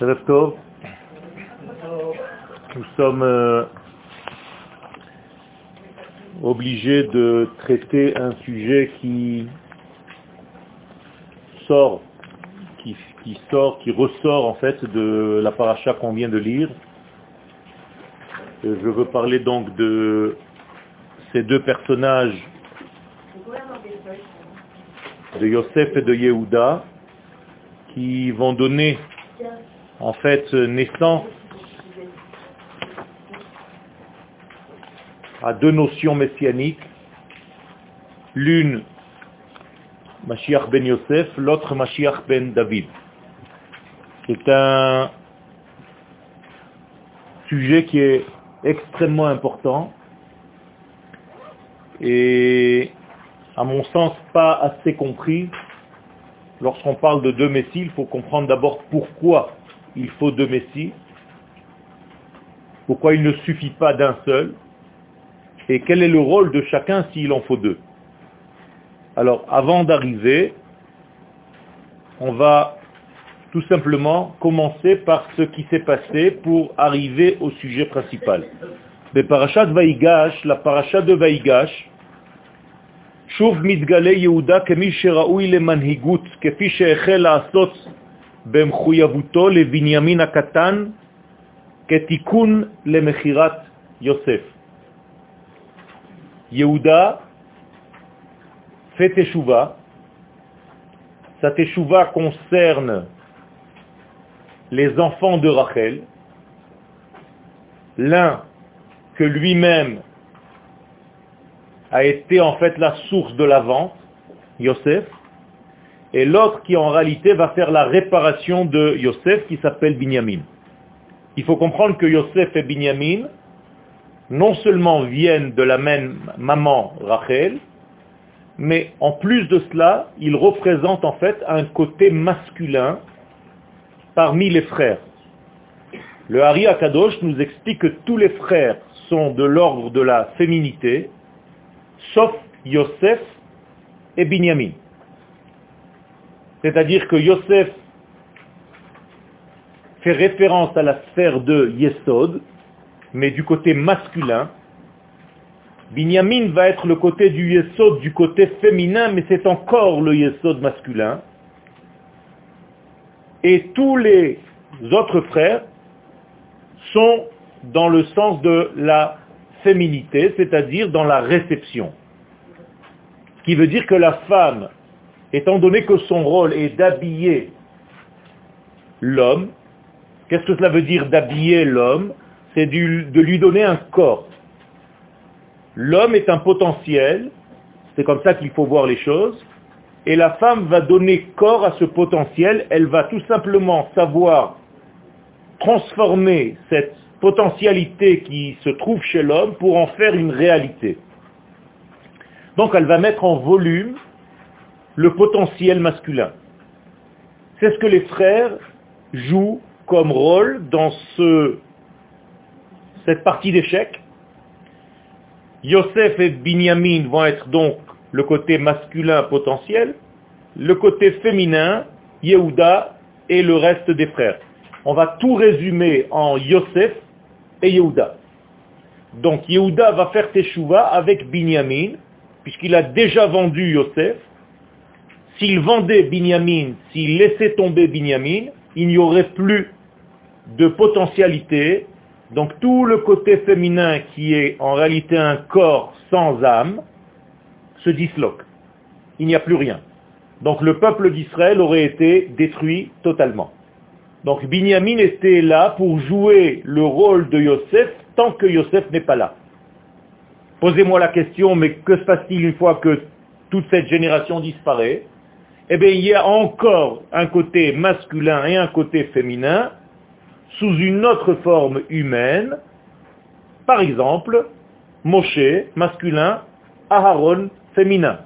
Nous sommes euh, obligés de traiter un sujet qui sort, qui, sort, qui ressort en fait de la paracha qu'on vient de lire. Je veux parler donc de ces deux personnages de Yosef et de Yehuda qui vont donner en fait naissance à deux notions messianiques. L'une, Mashiach ben Yosef, l'autre Mashiach ben David. C'est un sujet qui est extrêmement important et à mon sens pas assez compris. Lorsqu'on parle de deux messies, il faut comprendre d'abord pourquoi il faut deux messies, pourquoi il ne suffit pas d'un seul, et quel est le rôle de chacun s'il en faut deux. Alors, avant d'arriver, on va tout simplement commencer par ce qui s'est passé pour arriver au sujet principal. Mais parachat Vaigash, la parachat de Vaigash, שוב מתגלה יהודה כמי שראוי למנהיגות, כפי שהחל לעשות במחויבותו לבנימין הקטן, כתיקון למחירת יוסף. יהודה fait teshuva. Sa teshuva concerne les enfants de Rachel, l'un que lui-même a été en fait la source de la vente, Yosef, et l'autre qui en réalité va faire la réparation de Yosef qui s'appelle Binyamin. Il faut comprendre que Yosef et Binyamin non seulement viennent de la même maman Rachel, mais en plus de cela, ils représentent en fait un côté masculin parmi les frères. Le Hari Akadosh nous explique que tous les frères sont de l'ordre de la féminité, sauf Yosef et Binyamin. C'est-à-dire que Yosef fait référence à la sphère de Yesod, mais du côté masculin. Binyamin va être le côté du Yesod, du côté féminin, mais c'est encore le Yesod masculin. Et tous les autres frères sont dans le sens de la féminité, c'est-à-dire dans la réception. Ce qui veut dire que la femme, étant donné que son rôle est d'habiller l'homme, qu'est-ce que cela veut dire d'habiller l'homme? C'est de lui donner un corps. L'homme est un potentiel, c'est comme ça qu'il faut voir les choses, et la femme va donner corps à ce potentiel, elle va tout simplement savoir transformer cette potentialité qui se trouve chez l'homme pour en faire une réalité. Donc elle va mettre en volume le potentiel masculin. C'est ce que les frères jouent comme rôle dans ce, cette partie d'échec. Yosef et Binyamin vont être donc le côté masculin potentiel, le côté féminin, Yehuda et le reste des frères. On va tout résumer en Yosef et Yehuda. Donc Yehuda va faire Teshuvah avec Binyamin, puisqu'il a déjà vendu Yosef. S'il vendait Binyamin, s'il laissait tomber Binyamin, il n'y aurait plus de potentialité. Donc tout le côté féminin qui est en réalité un corps sans âme se disloque. Il n'y a plus rien. Donc le peuple d'Israël aurait été détruit totalement. Donc Binyamin était là pour jouer le rôle de Yosef tant que Yosef n'est pas là. Posez-moi la question, mais que se passe-t-il une fois que toute cette génération disparaît? Eh bien, il y a encore un côté masculin et un côté féminin sous une autre forme humaine. Par exemple, Moshe, masculin, Aharon, féminin.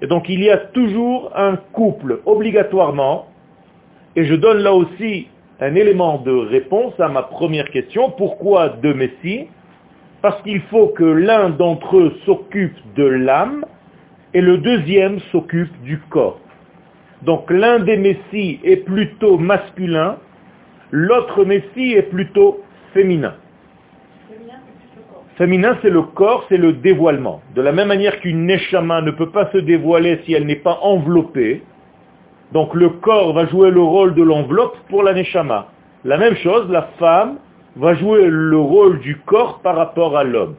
Et donc il y a toujours un couple, obligatoirement, et je donne là aussi un élément de réponse à ma première question. Pourquoi deux messies? Parce qu'il faut que l'un d'entre eux s'occupe de l'âme et le deuxième s'occupe du corps. Donc l'un des messies est plutôt masculin L'autre Messie est plutôt féminin. Féminin, c'est le corps, c'est le dévoilement. De la même manière qu'une Neshama ne peut pas se dévoiler si elle n'est pas enveloppée, donc le corps va jouer le rôle de l'enveloppe pour la Neshama. La même chose, la femme va jouer le rôle du corps par rapport à l'homme.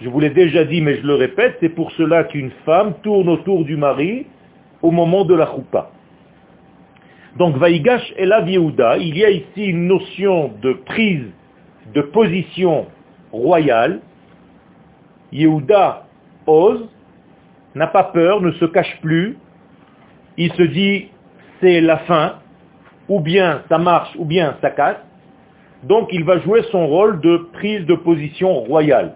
Je vous l'ai déjà dit, mais je le répète, c'est pour cela qu'une femme tourne autour du mari au moment de la choupa. Donc, Vaïgash et la Yehuda, il y a ici une notion de prise de position royale. Yehuda ose, n'a pas peur, ne se cache plus. Il se dit, c'est la fin, ou bien ça marche, ou bien ça casse. Donc il va jouer son rôle de prise de position royale.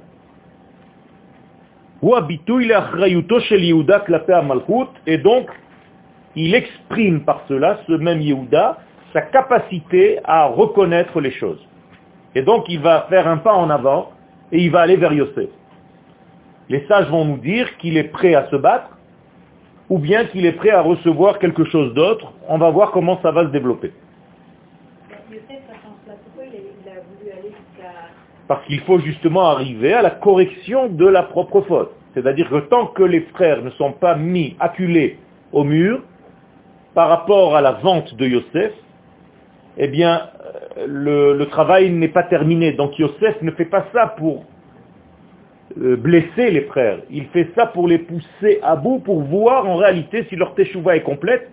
Et donc, il exprime par cela, ce même Yehuda, sa capacité à reconnaître les choses. Et donc, il va faire un pas en avant et il va aller vers Yosef. Les sages vont nous dire qu'il est prêt à se battre ou bien qu'il est prêt à recevoir quelque chose d'autre. On va voir comment ça va se développer. Parce qu'il faut justement arriver à la correction de la propre faute. C'est-à-dire que tant que les frères ne sont pas mis, acculés au mur, par rapport à la vente de Yosef, eh bien, euh, le, travail n'est pas terminé. Donc Yosef ne fait pas ça pour euh, blesser les frères. Il fait ça pour les pousser à bout, pour voir en réalité si leur teshuva est complète,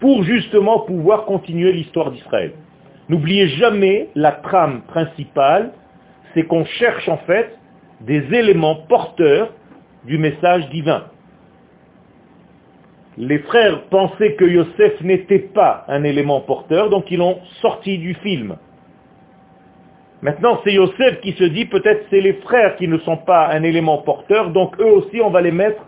pour justement pouvoir continuer l'histoire d'Israël. N'oubliez jamais la trame principale, c'est qu'on cherche en fait des éléments porteurs du message divin. Les frères pensaient que Yosef n'était pas un élément porteur, donc ils l'ont sorti du film. Maintenant, c'est Yosef qui se dit, peut-être c'est les frères qui ne sont pas un élément porteur, donc eux aussi, on va les mettre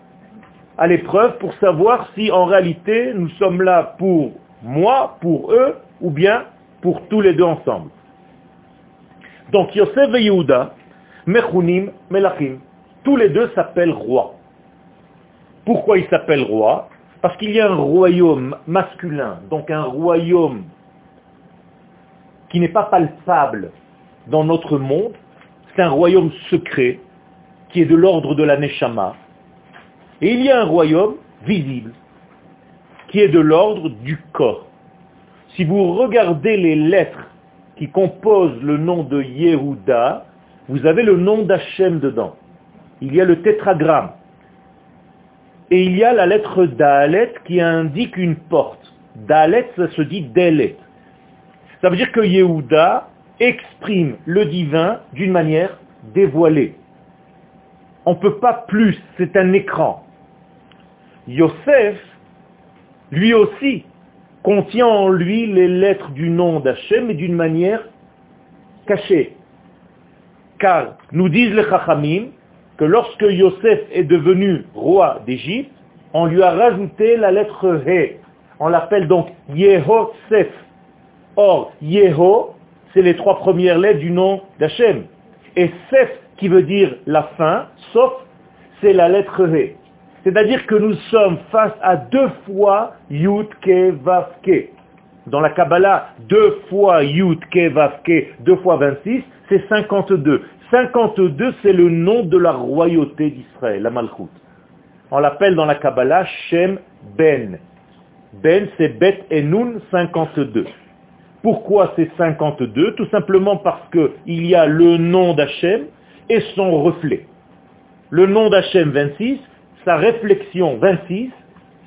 à l'épreuve pour savoir si en réalité nous sommes là pour moi, pour eux, ou bien pour tous les deux ensemble. Donc Yosef et Yehuda, Mechunim, Melachim, tous les deux s'appellent rois. Pourquoi ils s'appellent rois? Parce qu'il y a un royaume masculin, donc un royaume qui n'est pas palpable dans notre monde, c'est un royaume secret qui est de l'ordre de la Neshama. Et il y a un royaume visible qui est de l'ordre du corps. Si vous regardez les lettres qui composent le nom de Yehuda, vous avez le nom d'Hachem dedans il y a le tétragramme. Et il y a la lettre Dalet qui indique une porte. Dalet, ça se dit Delet. Ça veut dire que Yehuda exprime le divin d'une manière dévoilée. On ne peut pas plus, c'est un écran. Yosef, lui aussi, contient en lui les lettres du nom d'Hachem, mais d'une manière cachée. Car, nous disent les Chachamim, que lorsque Yosef est devenu roi d'Égypte, on lui a rajouté la lettre He. On l'appelle donc Yehosef. Or, Yeho, c'est les trois premières lettres du nom d'Hachem. Et Sef, qui veut dire la fin, sauf, c'est la lettre He. C'est-à-dire que nous sommes face à deux fois Yud Ke Vav Ke. Dans la Kabbalah, deux fois Yud Ke Vav Ke, deux fois 26, c'est 52. 52, c'est le nom de la royauté d'Israël, la Malchut. On l'appelle dans la Kabbalah Shem Ben. Ben, c'est Bet Enun 52. Pourquoi c'est 52 Tout simplement parce qu'il y a le nom d'Hachem et son reflet. Le nom d'Hachem 26, sa réflexion 26,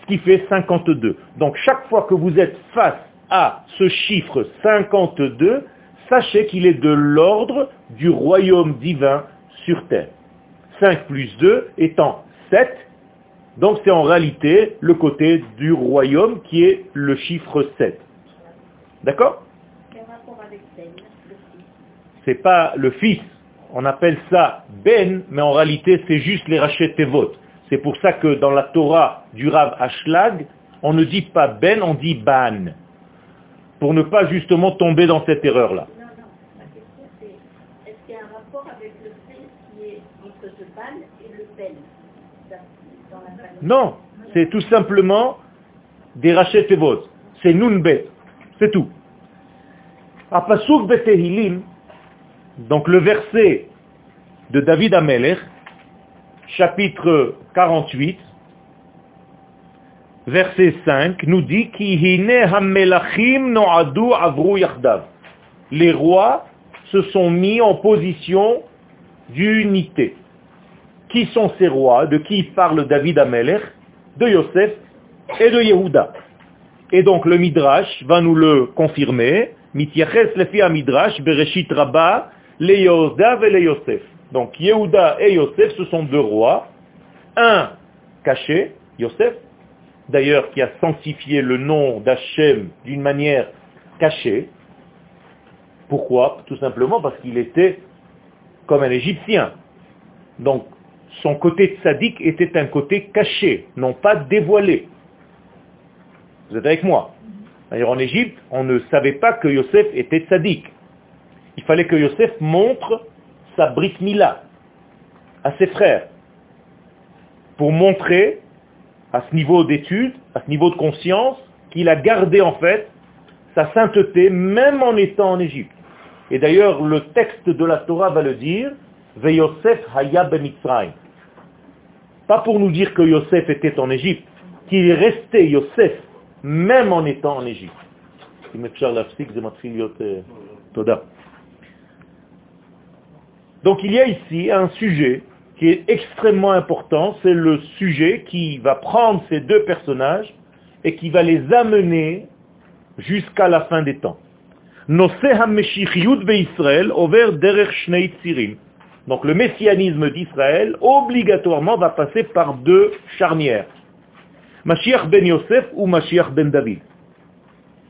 ce qui fait 52. Donc chaque fois que vous êtes face à ce chiffre 52, sachez qu'il est de l'ordre du royaume divin sur terre. 5 plus 2 étant 7, donc c'est en réalité le côté du royaume qui est le chiffre 7. D'accord? C'est pas le fils. On appelle ça Ben, mais en réalité c'est juste les votes. C'est pour ça que dans la Torah du Rav Ashlag, on ne dit pas Ben, on dit Ban. Pour ne pas justement tomber dans cette erreur-là. Non, c'est tout simplement des rachets votes. C'est Nunbet. C'est tout. Apasuk Betehilim, donc le verset de David Amelech, chapitre 48, verset 5, nous dit Les rois se sont mis en position d'unité. Qui sont ces rois? De qui parle David Amelech? De Yosef et de Yehuda. Et donc le Midrash va nous le confirmer. Mityaches lefi Midrash, Bereshit Rabba, le Yehuda et le Yosef. Donc Yehuda et Yosef, ce sont deux rois. Un caché, Yosef, d'ailleurs qui a sanctifié le nom d'Hachem d'une manière cachée. Pourquoi? Tout simplement parce qu'il était comme un Égyptien. Donc son côté sadique était un côté caché, non pas dévoilé. Vous êtes avec moi? D'ailleurs en Égypte, on ne savait pas que Yosef était sadique. Il fallait que Yosef montre sa Brit Mila à ses frères pour montrer à ce niveau d'étude, à ce niveau de conscience, qu'il a gardé en fait sa sainteté même en étant en Égypte. Et d'ailleurs, le texte de la Torah va le dire, Yosef haya bemitzrayim. Pas pour nous dire que Yosef était en Égypte, qu'il est resté Yosef même en étant en Égypte. Donc il y a ici un sujet qui est extrêmement important, c'est le sujet qui va prendre ces deux personnages et qui va les amener jusqu'à la fin des temps. Donc le messianisme d'Israël obligatoirement va passer par deux charnières. Mashiach ben Yosef ou Mashiach ben David.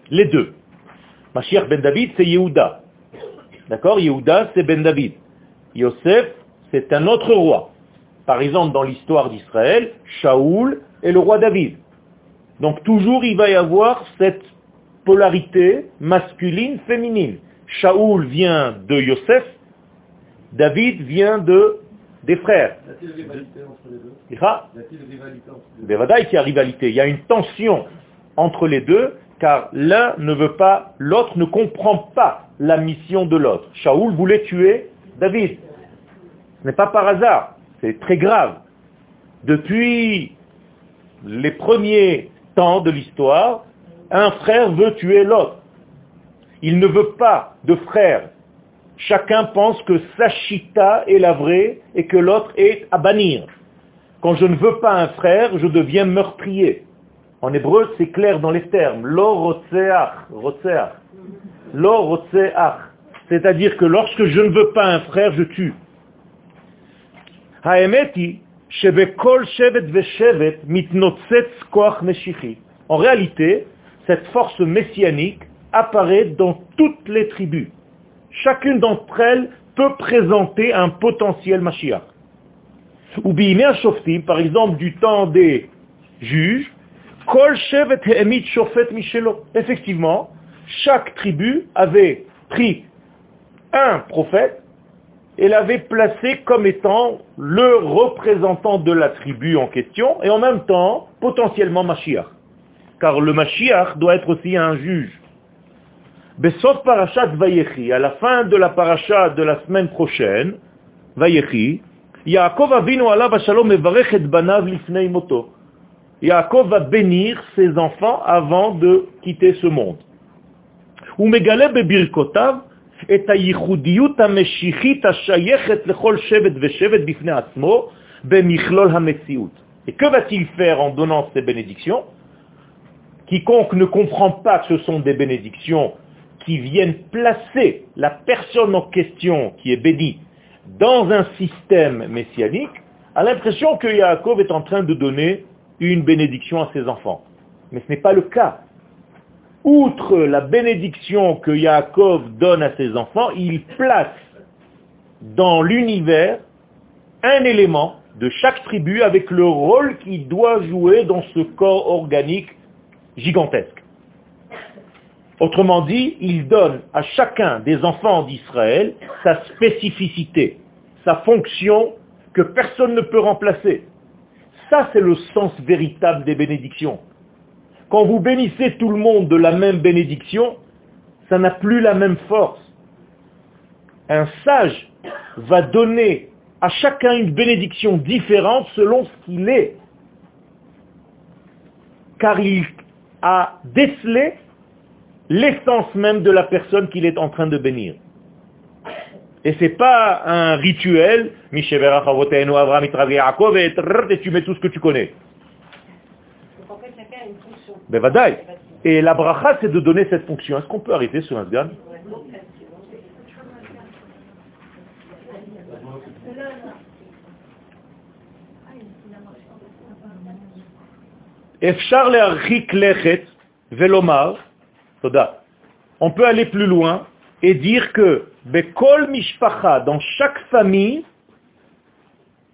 Les deux. Mashiach ben David, c'est Yehuda. D'accord? Yehuda, c'est ben David. Yosef, c'est un autre roi. Par exemple, dans l'histoire d'Israël, Shaoul est le roi David. Donc toujours il va y avoir cette polarité masculine, féminine. Shaoul vient de Yosef, David vient de des frères. Y a-t-il rivalité entre les deux? Y a-t-il rivalité entre les deux? Il y a rivalité. Il y a une tension entre les deux, car l'un ne veut pas, l'autre ne comprend pas la mission de l'autre. Shaoul voulait tuer David. Ce n'est pas par hasard, c'est très grave. Depuis les premiers temps de l'histoire, un frère veut tuer l'autre. Il ne veut pas de frère. Chacun pense que sa chita est la vraie et que l'autre est à bannir. Quand je ne veux pas un frère, je deviens meurtrier. En hébreu, c'est clair dans les termes. Lo Lo C'est-à-dire que lorsque je ne veux pas un frère, je tue. En réalité, cette force messianique apparaît dans toutes les tribus. Chacune d'entre elles peut présenter un potentiel Mashiach. Ou Shoftim, par exemple, du temps des juges, Shofet. Effectivement, chaque tribu avait pris un prophète et l'avait placé comme étant le représentant de la tribu en question, et en même temps, potentiellement Mashiach. Car le Mashiach doit être aussi un juge. Parashat Vayechi, à la fin de la paracha de la semaine prochaine, Vayechi, Yaakov avinu alav et banav moto. Yaakov va bénir ses enfants avant de quitter ce monde. Ou megale bebirkotav et que va-t-il faire en donnant ces bénédictions? Quiconque ne comprend pas que ce sont des bénédictions qui viennent placer la personne en question qui est bénie dans un système messianique, a l'impression que Yaakov est en train de donner une bénédiction à ses enfants. Mais ce n'est pas le cas outre la bénédiction que Yaakov donne à ses enfants, il place dans l'univers un élément de chaque tribu avec le rôle qu'il doit jouer dans ce corps organique gigantesque. Autrement dit, il donne à chacun des enfants d'Israël sa spécificité, sa fonction que personne ne peut remplacer. Ça, c'est le sens véritable des bénédictions. Quand vous bénissez tout le monde de la même bénédiction, ça n'a plus la même force. Un sage va donner à chacun une bénédiction différente selon ce qu'il est. Car il a décelé l'essence même de la personne qu'il est en train de bénir. Et ce n'est pas un rituel, et tu mets tout ce que tu connais. Et la bracha, c'est de donner cette fonction. Est-ce qu'on peut arrêter sur un sgan On peut aller plus loin et dire que dans chaque famille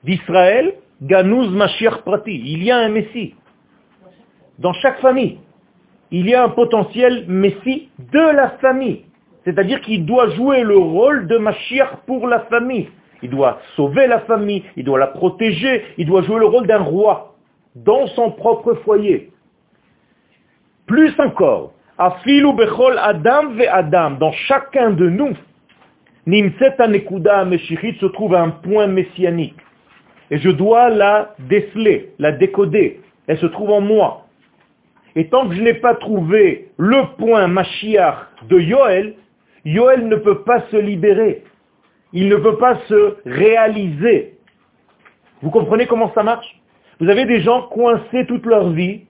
d'Israël, il y a un Messie. Dans chaque famille, il y a un potentiel Messie de la famille. C'est-à-dire qu'il doit jouer le rôle de Mashiach pour la famille. Il doit sauver la famille, il doit la protéger, il doit jouer le rôle d'un roi dans son propre foyer. Plus encore, Afilu bechol adam ve adam, dans chacun de nous, nimset anekuda meshichit se trouve un point messianique. Et je dois la déceler, la décoder. Elle se trouve en moi. Et tant que je n'ai pas trouvé le point Mashiach de Yoel, Yoel ne peut pas se libérer. Il ne peut pas se réaliser. Vous comprenez comment ça marche? Vous avez des gens coincés toute leur vie,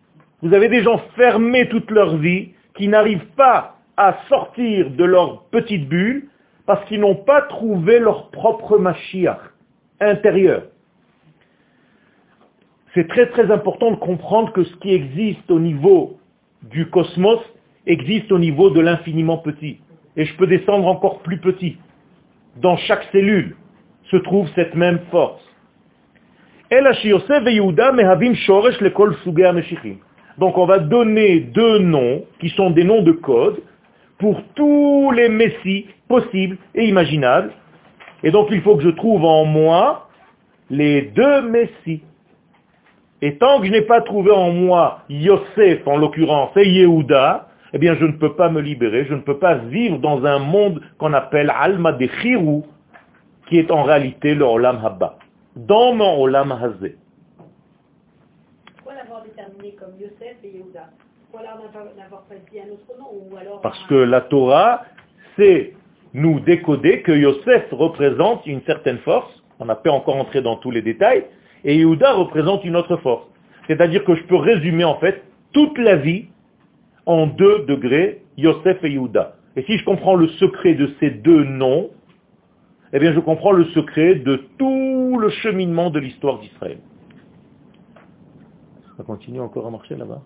vous avez des gens fermés toute leur vie, qui n'arrivent pas à sortir de leur petite bulle parce qu'ils n'ont pas trouvé leur propre Mashiach intérieur. C'est très très important de comprendre que ce qui existe au niveau du cosmos existe au niveau de l'infiniment petit. Et je peux descendre encore plus petit. Dans chaque cellule se trouve cette même force. Donc on va donner deux noms qui sont des noms de code pour tous les messies possibles et imaginables. Et donc il faut que je trouve en moi les deux messies. Et tant que je n'ai pas trouvé en moi Yosef, en l'occurrence, et Yehuda, eh bien je ne peux pas me libérer, je ne peux pas vivre dans un monde qu'on appelle Alma de Chirou, qui est en réalité le Olam Habba. Dans mon Olam Hazé comme Yosef et Yehuda? N'avoir pas dit un autre nom ou alors Parce que la Torah c'est nous décoder que Yosef représente une certaine force, on n'a pas encore entré dans tous les détails, et Yehuda représente une autre force. C'est-à-dire que je peux résumer en fait toute la vie en deux degrés, Yosef et Yehuda. Et si je comprends le secret de ces deux noms, eh bien je comprends le secret de tout le cheminement de l'histoire d'Israël. Ça continue encore à marcher là-bas?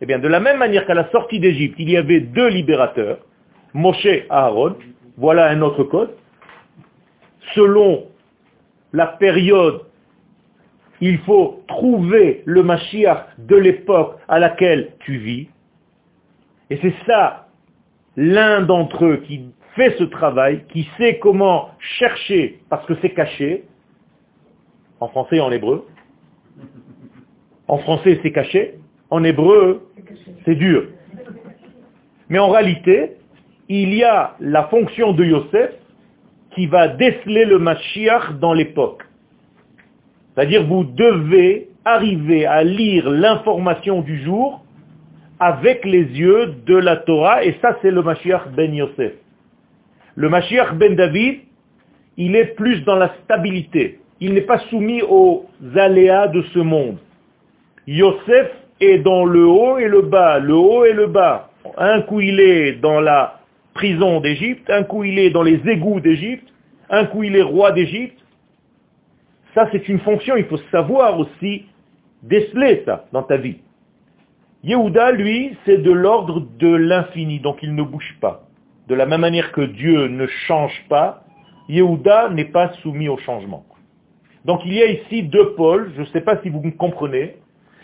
Eh bien, de la même manière qu'à la sortie d'Égypte, il y avait deux libérateurs, Moshe et Aaron, voilà un autre code. Selon la période, il faut trouver le Mashiach de l'époque à laquelle tu vis. Et c'est ça, l'un d'entre eux qui fait ce travail, qui sait comment chercher, parce que c'est caché, en français et en hébreu. En français, c'est caché. En hébreu, c'est dur. Mais en réalité, il y a la fonction de Yosef qui va déceler le Mashiach dans l'époque. C'est-à-dire, vous devez arriver à lire l'information du jour avec les yeux de la Torah, et ça, c'est le Mashiach ben Yosef. Le Mashiach ben David, il est plus dans la stabilité. Il n'est pas soumis aux aléas de ce monde. Yosef est dans le haut et le bas, le haut et le bas. Un coup il est dans la prison d'Égypte, un coup il est dans les égouts d'Égypte, un coup il est roi d'Égypte. Ça c'est une fonction, il faut savoir aussi déceler ça dans ta vie. Yehuda, lui, c'est de l'ordre de l'infini, donc il ne bouge pas. De la même manière que Dieu ne change pas, Yehuda n'est pas soumis au changement. Donc il y a ici deux pôles, je ne sais pas si vous me comprenez.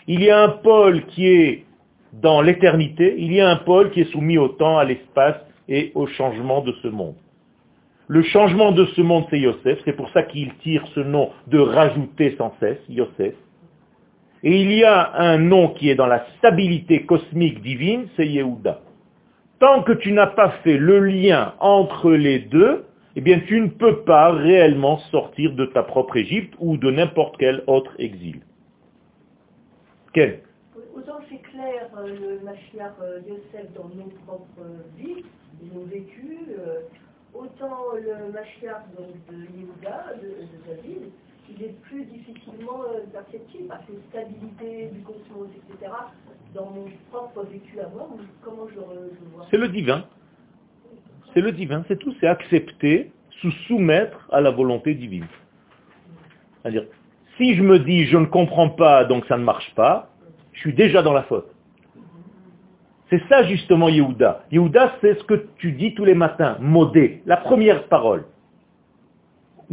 Il y a un pôle qui est dans l'éternité, il y a un pôle qui est soumis au temps, à l'espace et au changement de ce monde. Le changement de ce monde, c'est Yosef. C'est pour ça qu'il tire ce nom de rajouter sans cesse, Yosef. Et il y a un nom qui est dans la stabilité cosmique divine, c'est Yehuda. Tant que tu n'as pas fait le lien entre les deux, eh bien tu ne peux pas réellement sortir de ta propre Égypte ou de n'importe quel autre exil. Quel? Autant c'est clair euh, le Mashiach euh, Yosef dans nos propres vies, nos vécus, euh, autant le Mashiach de Yehuda, de David, il est plus difficilement perceptible parce que stabilité du cosmos, etc. Dans mon propre vécu à moi, comment je, je vois C'est le divin. C'est le divin, c'est tout. C'est accepter, se soumettre à la volonté divine. C'est-à-dire, si je me dis je ne comprends pas, donc ça ne marche pas, je suis déjà dans la faute. C'est ça justement Yehuda. Yehuda, c'est ce que tu dis tous les matins, modé, la première parole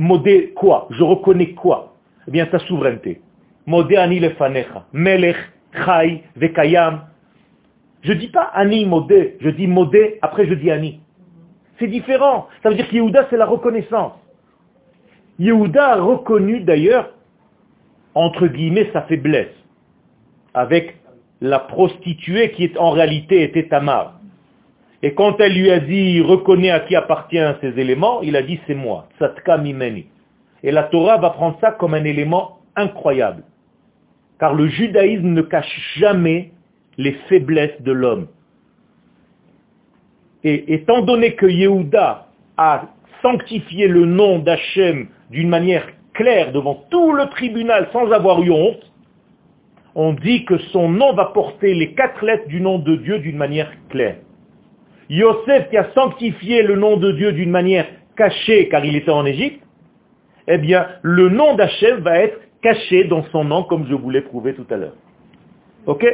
modé quoi? Je reconnais quoi? Eh bien ta souveraineté. Modé ani lefanecha, melech, chai, vekayam. Je dis pas ani modé, je dis modé, après je dis ani. C'est différent. Ça veut dire que Yehuda, c'est la reconnaissance. Yehuda a reconnu d'ailleurs, entre guillemets, sa faiblesse, avec la prostituée qui en réalité était Tamar. Et quand elle lui a dit, reconnais à qui appartient ces éléments, il a dit, c'est moi, Tzatka. Et la Torah va prendre ça comme un élément incroyable. Car le judaïsme ne cache jamais les faiblesses de l'homme. Et étant donné que Yehuda a sanctifié le nom d'Hachem d'une manière claire devant tout le tribunal sans avoir eu honte, on dit que son nom va porter les quatre lettres du nom de Dieu d'une manière claire. Yosef qui a sanctifié le nom de Dieu d'une manière cachée car il était en Égypte, eh bien, le nom d'Hachem va être caché dans son nom comme je vous l'ai prouvé tout à l'heure. Ok?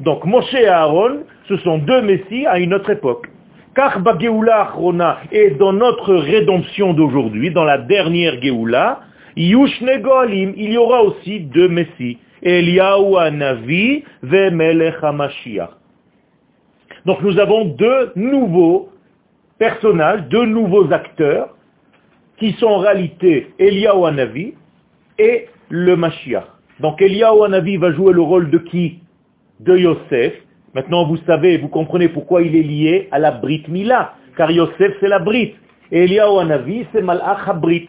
Donc Moshe et Aaron, ce sont deux messies à une autre époque. Car Geoula Achrona est dans notre rédemption d'aujourd'hui, dans la dernière Geoula, Yushne Goalim, il y aura aussi deux messies. Eliyahu Anavi ve Melech HaMashiach. Donc nous avons deux nouveaux personnages, deux nouveaux acteurs, qui sont en réalité Eliyahu Hanavi et le Mashiach. Donc Eliyahu Hanavi va jouer le rôle de qui? De Yosef. Maintenant vous savez, vous comprenez pourquoi il est lié à la Brit Mila, car Yosef c'est la Brit. Et Eliyahu Hanavi c'est Malach HaBrit.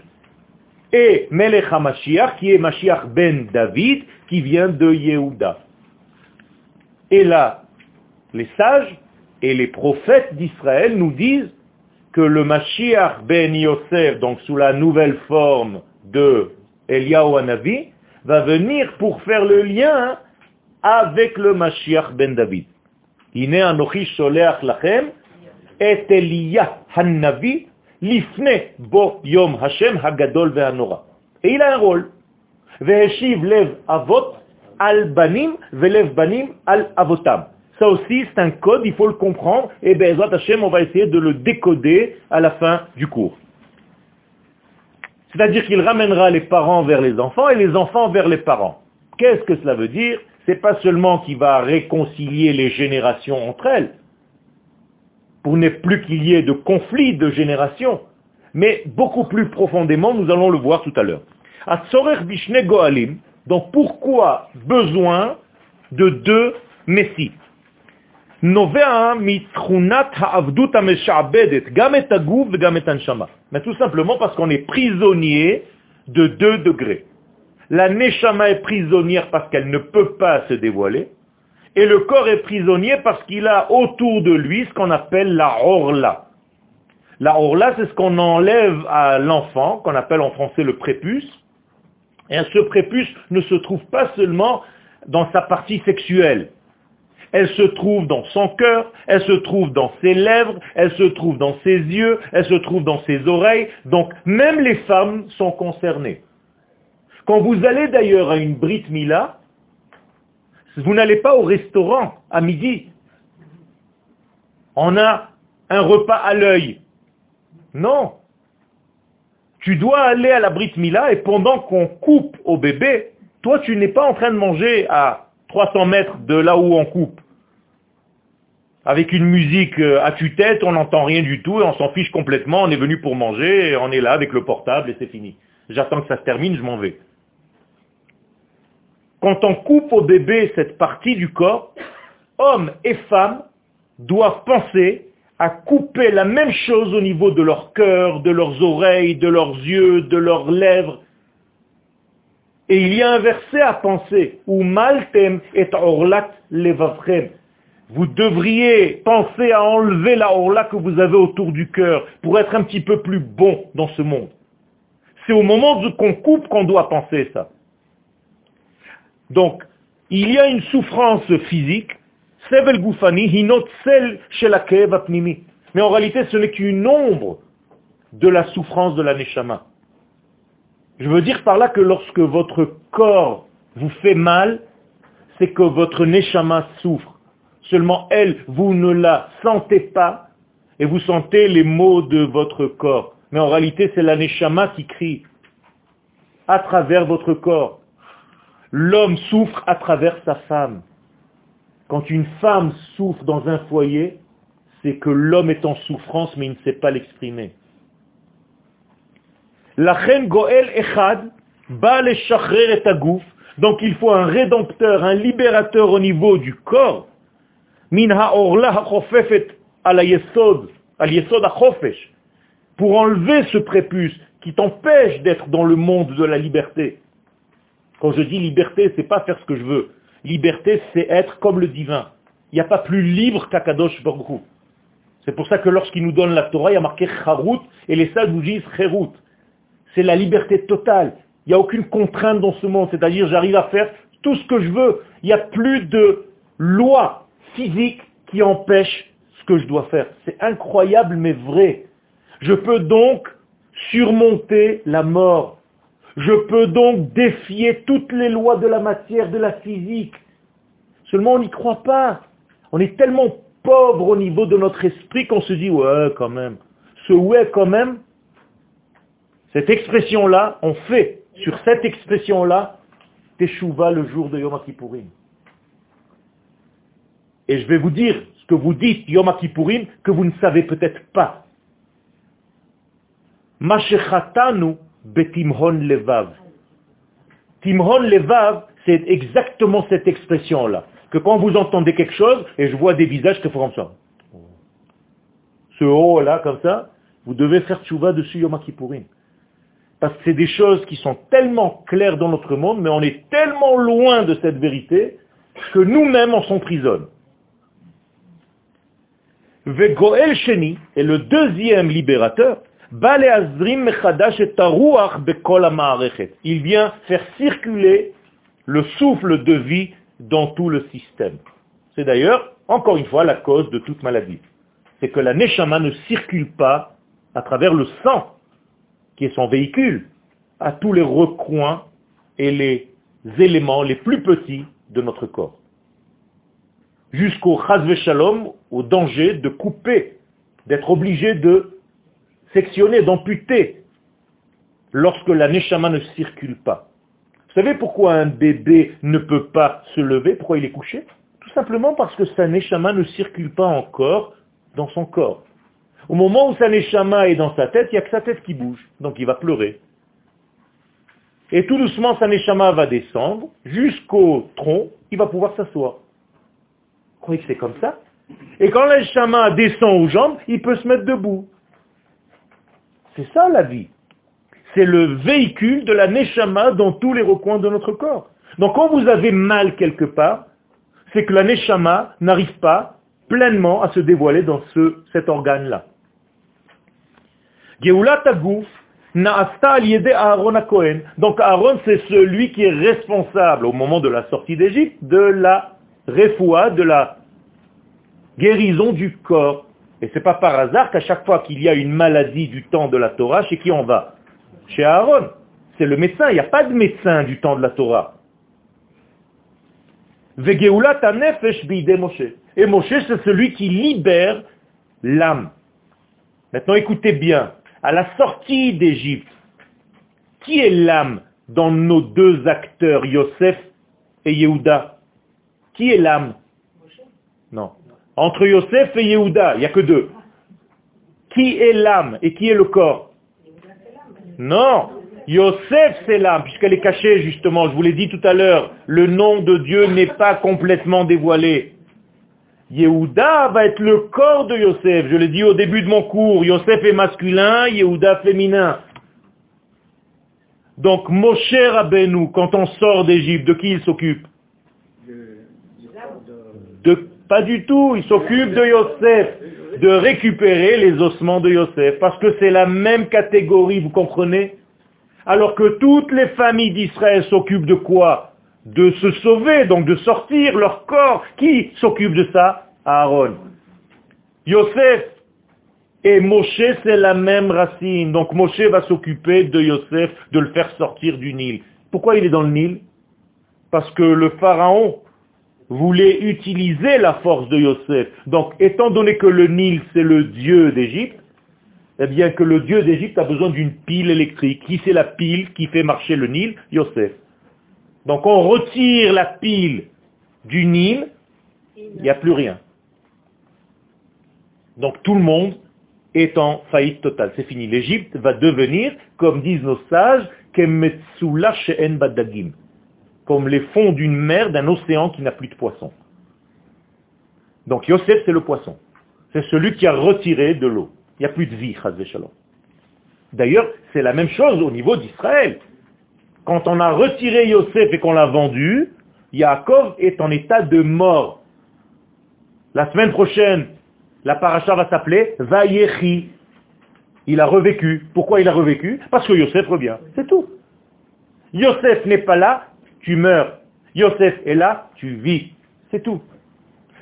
Et Melech HaMashiach qui est Mashiach ben David, qui vient de Yehuda. Et là, les sages et les prophètes d'Israël nous disent que le Mashiach ben Yosef, donc sous la nouvelle forme de Eliyahu Hanavi, va venir pour faire le lien avec le Mashiach ben David. Ine anochi sholeach lachem et Eliya Hanavi bo yom Hashem hagadol. Et il a un rôle. Lev avot al banim banim al avotam. Ça aussi, c'est un code, il faut le comprendre, et ben, Hashem, on va essayer de le décoder à la fin du cours. C'est-à-dire qu'il ramènera les parents vers les enfants et les enfants vers les parents. Qu'est-ce que cela veut dire? C'est pas seulement qu'il va réconcilier les générations entre elles, pour ne plus qu'il y ait de conflits de générations, mais beaucoup plus profondément, nous allons le voir tout à l'heure. Bishne Goalim, donc pourquoi besoin de deux messies? Mais tout simplement parce qu'on est prisonnier de deux degrés. La neshama est prisonnière parce qu'elle ne peut pas se dévoiler, et le corps est prisonnier parce qu'il a autour de lui ce qu'on appelle la orla. La orla, c'est ce qu'on enlève à l'enfant, qu'on appelle en français le prépuce. Et ce prépuce ne se trouve pas seulement dans sa partie sexuelle elle se trouve dans son cœur, elle se trouve dans ses lèvres, elle se trouve dans ses yeux, elle se trouve dans ses oreilles. Donc même les femmes sont concernées. Quand vous allez d'ailleurs à une Brit Mila, vous n'allez pas au restaurant à midi. On a un repas à l'œil. Non. Tu dois aller à la Brit Mila et pendant qu'on coupe au bébé, toi tu n'es pas en train de manger à 300 mètres de là où on coupe. avec une musique euh, à tue-tête, on n'entend rien du tout et on s'en fiche complètement, on est venu pour manger, et on est là avec le portable et c'est fini. J'attends que ça se termine, je m'en vais. Quand on coupe au bébé cette partie du corps, hommes et femmes doivent penser à couper la même chose au niveau de leur cœur, de leurs oreilles, de leurs yeux, de leurs lèvres. Et il y a un verset à penser, où maltem et orlat. Vous devriez penser à enlever la orla que vous avez autour du cœur pour être un petit peu plus bon dans ce monde. C'est au moment qu'on coupe qu'on doit penser ça. Donc, il y a une souffrance physique, Sevel Goufani, Hinot Sel Mais en réalité, ce n'est qu'une ombre de la souffrance de la Neshama. Je veux dire par là que lorsque votre corps vous fait mal, c'est que votre Neshama souffre. Seulement elle, vous ne la sentez pas et vous sentez les maux de votre corps. Mais en réalité, c'est la Neshama qui crie à travers votre corps. L'homme souffre à travers sa femme. Quand une femme souffre dans un foyer, c'est que l'homme est en souffrance, mais il ne sait pas l'exprimer. Goel Echad, et donc il faut un rédempteur, un libérateur au niveau du corps. Min ha'orla pour enlever ce prépuce qui t'empêche d'être dans le monde de la liberté. Quand je dis liberté, c'est pas faire ce que je veux. Liberté, c'est être comme le divin. Il n'y a pas plus libre qu'Akadosh Baruch C'est pour ça que lorsqu'il nous donne la Torah, il y a marqué Charut, et les sages nous disent Cherut c'est la liberté totale. Il n'y a aucune contrainte dans ce monde. C'est-à-dire, j'arrive à faire tout ce que je veux. Il n'y a plus de loi physique qui empêche ce que je dois faire. C'est incroyable, mais vrai. Je peux donc surmonter la mort. Je peux donc défier toutes les lois de la matière, de la physique. Seulement, on n'y croit pas. On est tellement pauvre au niveau de notre esprit qu'on se dit, ouais, quand même. Ce ouais, quand même, cette expression-là, on fait sur cette expression-là Teshuva le jour de Yom Kippourim. Et je vais vous dire ce que vous dites Yom Kippourim que vous ne savez peut-être pas. Mashechatanu betimhon levav. Timhon levav, c'est exactement cette expression-là. Que quand vous entendez quelque chose, et je vois des visages qui font ça. Ce haut-là, comme ça, vous devez faire tchouva dessus Yom Kippourim. Parce que c'est des choses qui sont tellement claires dans notre monde, mais on est tellement loin de cette vérité que nous-mêmes on s'emprisonne. Vegoel Sheni est le deuxième libérateur. Il vient faire circuler le souffle de vie dans tout le système. C'est d'ailleurs, encore une fois, la cause de toute maladie. C'est que la neshama ne circule pas à travers le sang qui est son véhicule, à tous les recoins et les éléments les plus petits de notre corps. Jusqu'au chazve shalom, au danger de couper, d'être obligé de sectionner, d'amputer, lorsque la neshama ne circule pas. Vous savez pourquoi un bébé ne peut pas se lever, pourquoi il est couché? Tout simplement parce que sa neshama ne circule pas encore dans son corps. Au moment où sa neshama est dans sa tête, il n'y a que sa tête qui bouge. Donc il va pleurer. Et tout doucement, sa neshama va descendre jusqu'au tronc, il va pouvoir s'asseoir. Vous croyez que c'est comme ça? Et quand la neshama descend aux jambes, il peut se mettre debout. C'est ça la vie. C'est le véhicule de la neshama dans tous les recoins de notre corps. Donc quand vous avez mal quelque part, c'est que la neshama n'arrive pas pleinement à se dévoiler dans ce, cet organe-là. Donc Aaron, c'est celui qui est responsable au moment de la sortie d'Égypte de la refoua, de la guérison du corps. Et c'est pas par hasard qu'à chaque fois qu'il y a une maladie du temps de la Torah, chez qui on va? Chez Aaron. C'est le médecin. Il n'y a pas de médecin du temps de la Torah. Et Moshe, c'est celui qui libère l'âme. Maintenant écoutez bien à la sortie d'Égypte, qui est l'âme dans nos deux acteurs, Yosef et Yehuda? Qui est l'âme? Non. Entre Yosef et Yehuda, il n'y a que deux. Qui est l'âme et qui est le corps? Non, Yosef c'est l'âme, puisqu'elle est cachée justement. Je vous l'ai dit tout à l'heure, le nom de Dieu n'est pas complètement dévoilé. Yehuda va être le corps de Yosef. Je l'ai dit au début de mon cours. Yosef est masculin, Yehuda féminin. Donc Moshe Rabbeinu, quand on sort d'Égypte, de qui il s'occupe? De, Pas du tout, il s'occupe de Yosef, de récupérer les ossements de Yosef, parce que c'est la même catégorie, vous comprenez? Alors que toutes les familles d'Israël s'occupent de quoi? De se sauver, donc de sortir leur corps. Qui s'occupe de ça? Aaron. Yosef et Moshe, c'est la même racine. Donc Moshe va s'occuper de Yosef, de le faire sortir du Nil. Pourquoi il est dans le Nil? Parce que le pharaon voulait utiliser la force de Yosef. Donc, étant donné que le Nil, c'est le dieu d'Égypte, eh bien que le dieu d'Égypte a besoin d'une pile électrique. Qui c'est la pile qui fait marcher le Nil? Yosef. Donc on retire la pile du Nil, il n'y a plus rien. Donc tout le monde est en faillite totale. C'est fini. L'Égypte va devenir, comme disent nos sages, comme les fonds d'une mer, d'un océan qui n'a plus de poissons. Donc Yosef, c'est le poisson. C'est celui qui a retiré de l'eau. Il n'y a plus de vie, D'ailleurs, c'est la même chose au niveau d'Israël. Quand on a retiré Yosef et qu'on l'a vendu, Yaakov est en état de mort. La semaine prochaine, la paracha va s'appeler Vayechi. Il a revécu. Pourquoi il a revécu? Parce que Yosef revient. C'est tout. Yosef n'est pas là, tu meurs. Yosef est là, tu vis. C'est tout.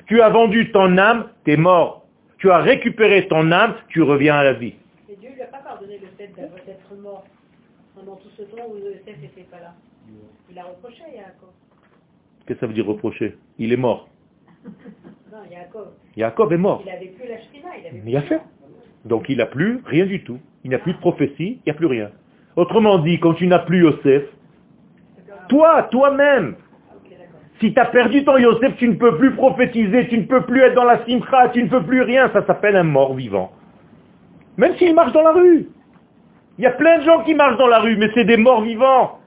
Tu as vendu ton âme, tu es mort. Tu as récupéré ton âme, tu reviens à la vie. Mais Dieu ne lui a pas pardonné le fait d'être mort pendant tout ce temps où Yosef n'était pas là. Il a reproché à Yaakov. Qu'est-ce que ça veut dire reprocher? Il est mort. Non, Yaakov. Yaakov est mort. Il n'avait plus la il avait Il a fait. Donc il n'a plus rien du tout. Il n'a plus de prophétie, il n'y a plus rien. Autrement dit, quand tu n'as plus Yosef, toi, toi-même, si tu as perdu ton Yosef, tu ne peux plus prophétiser, tu ne peux plus être dans la simcha, tu ne peux plus rien, ça s'appelle un mort vivant. Même s'il marche dans la rue. Il y a plein de gens qui marchent dans la rue, mais c'est des morts vivants.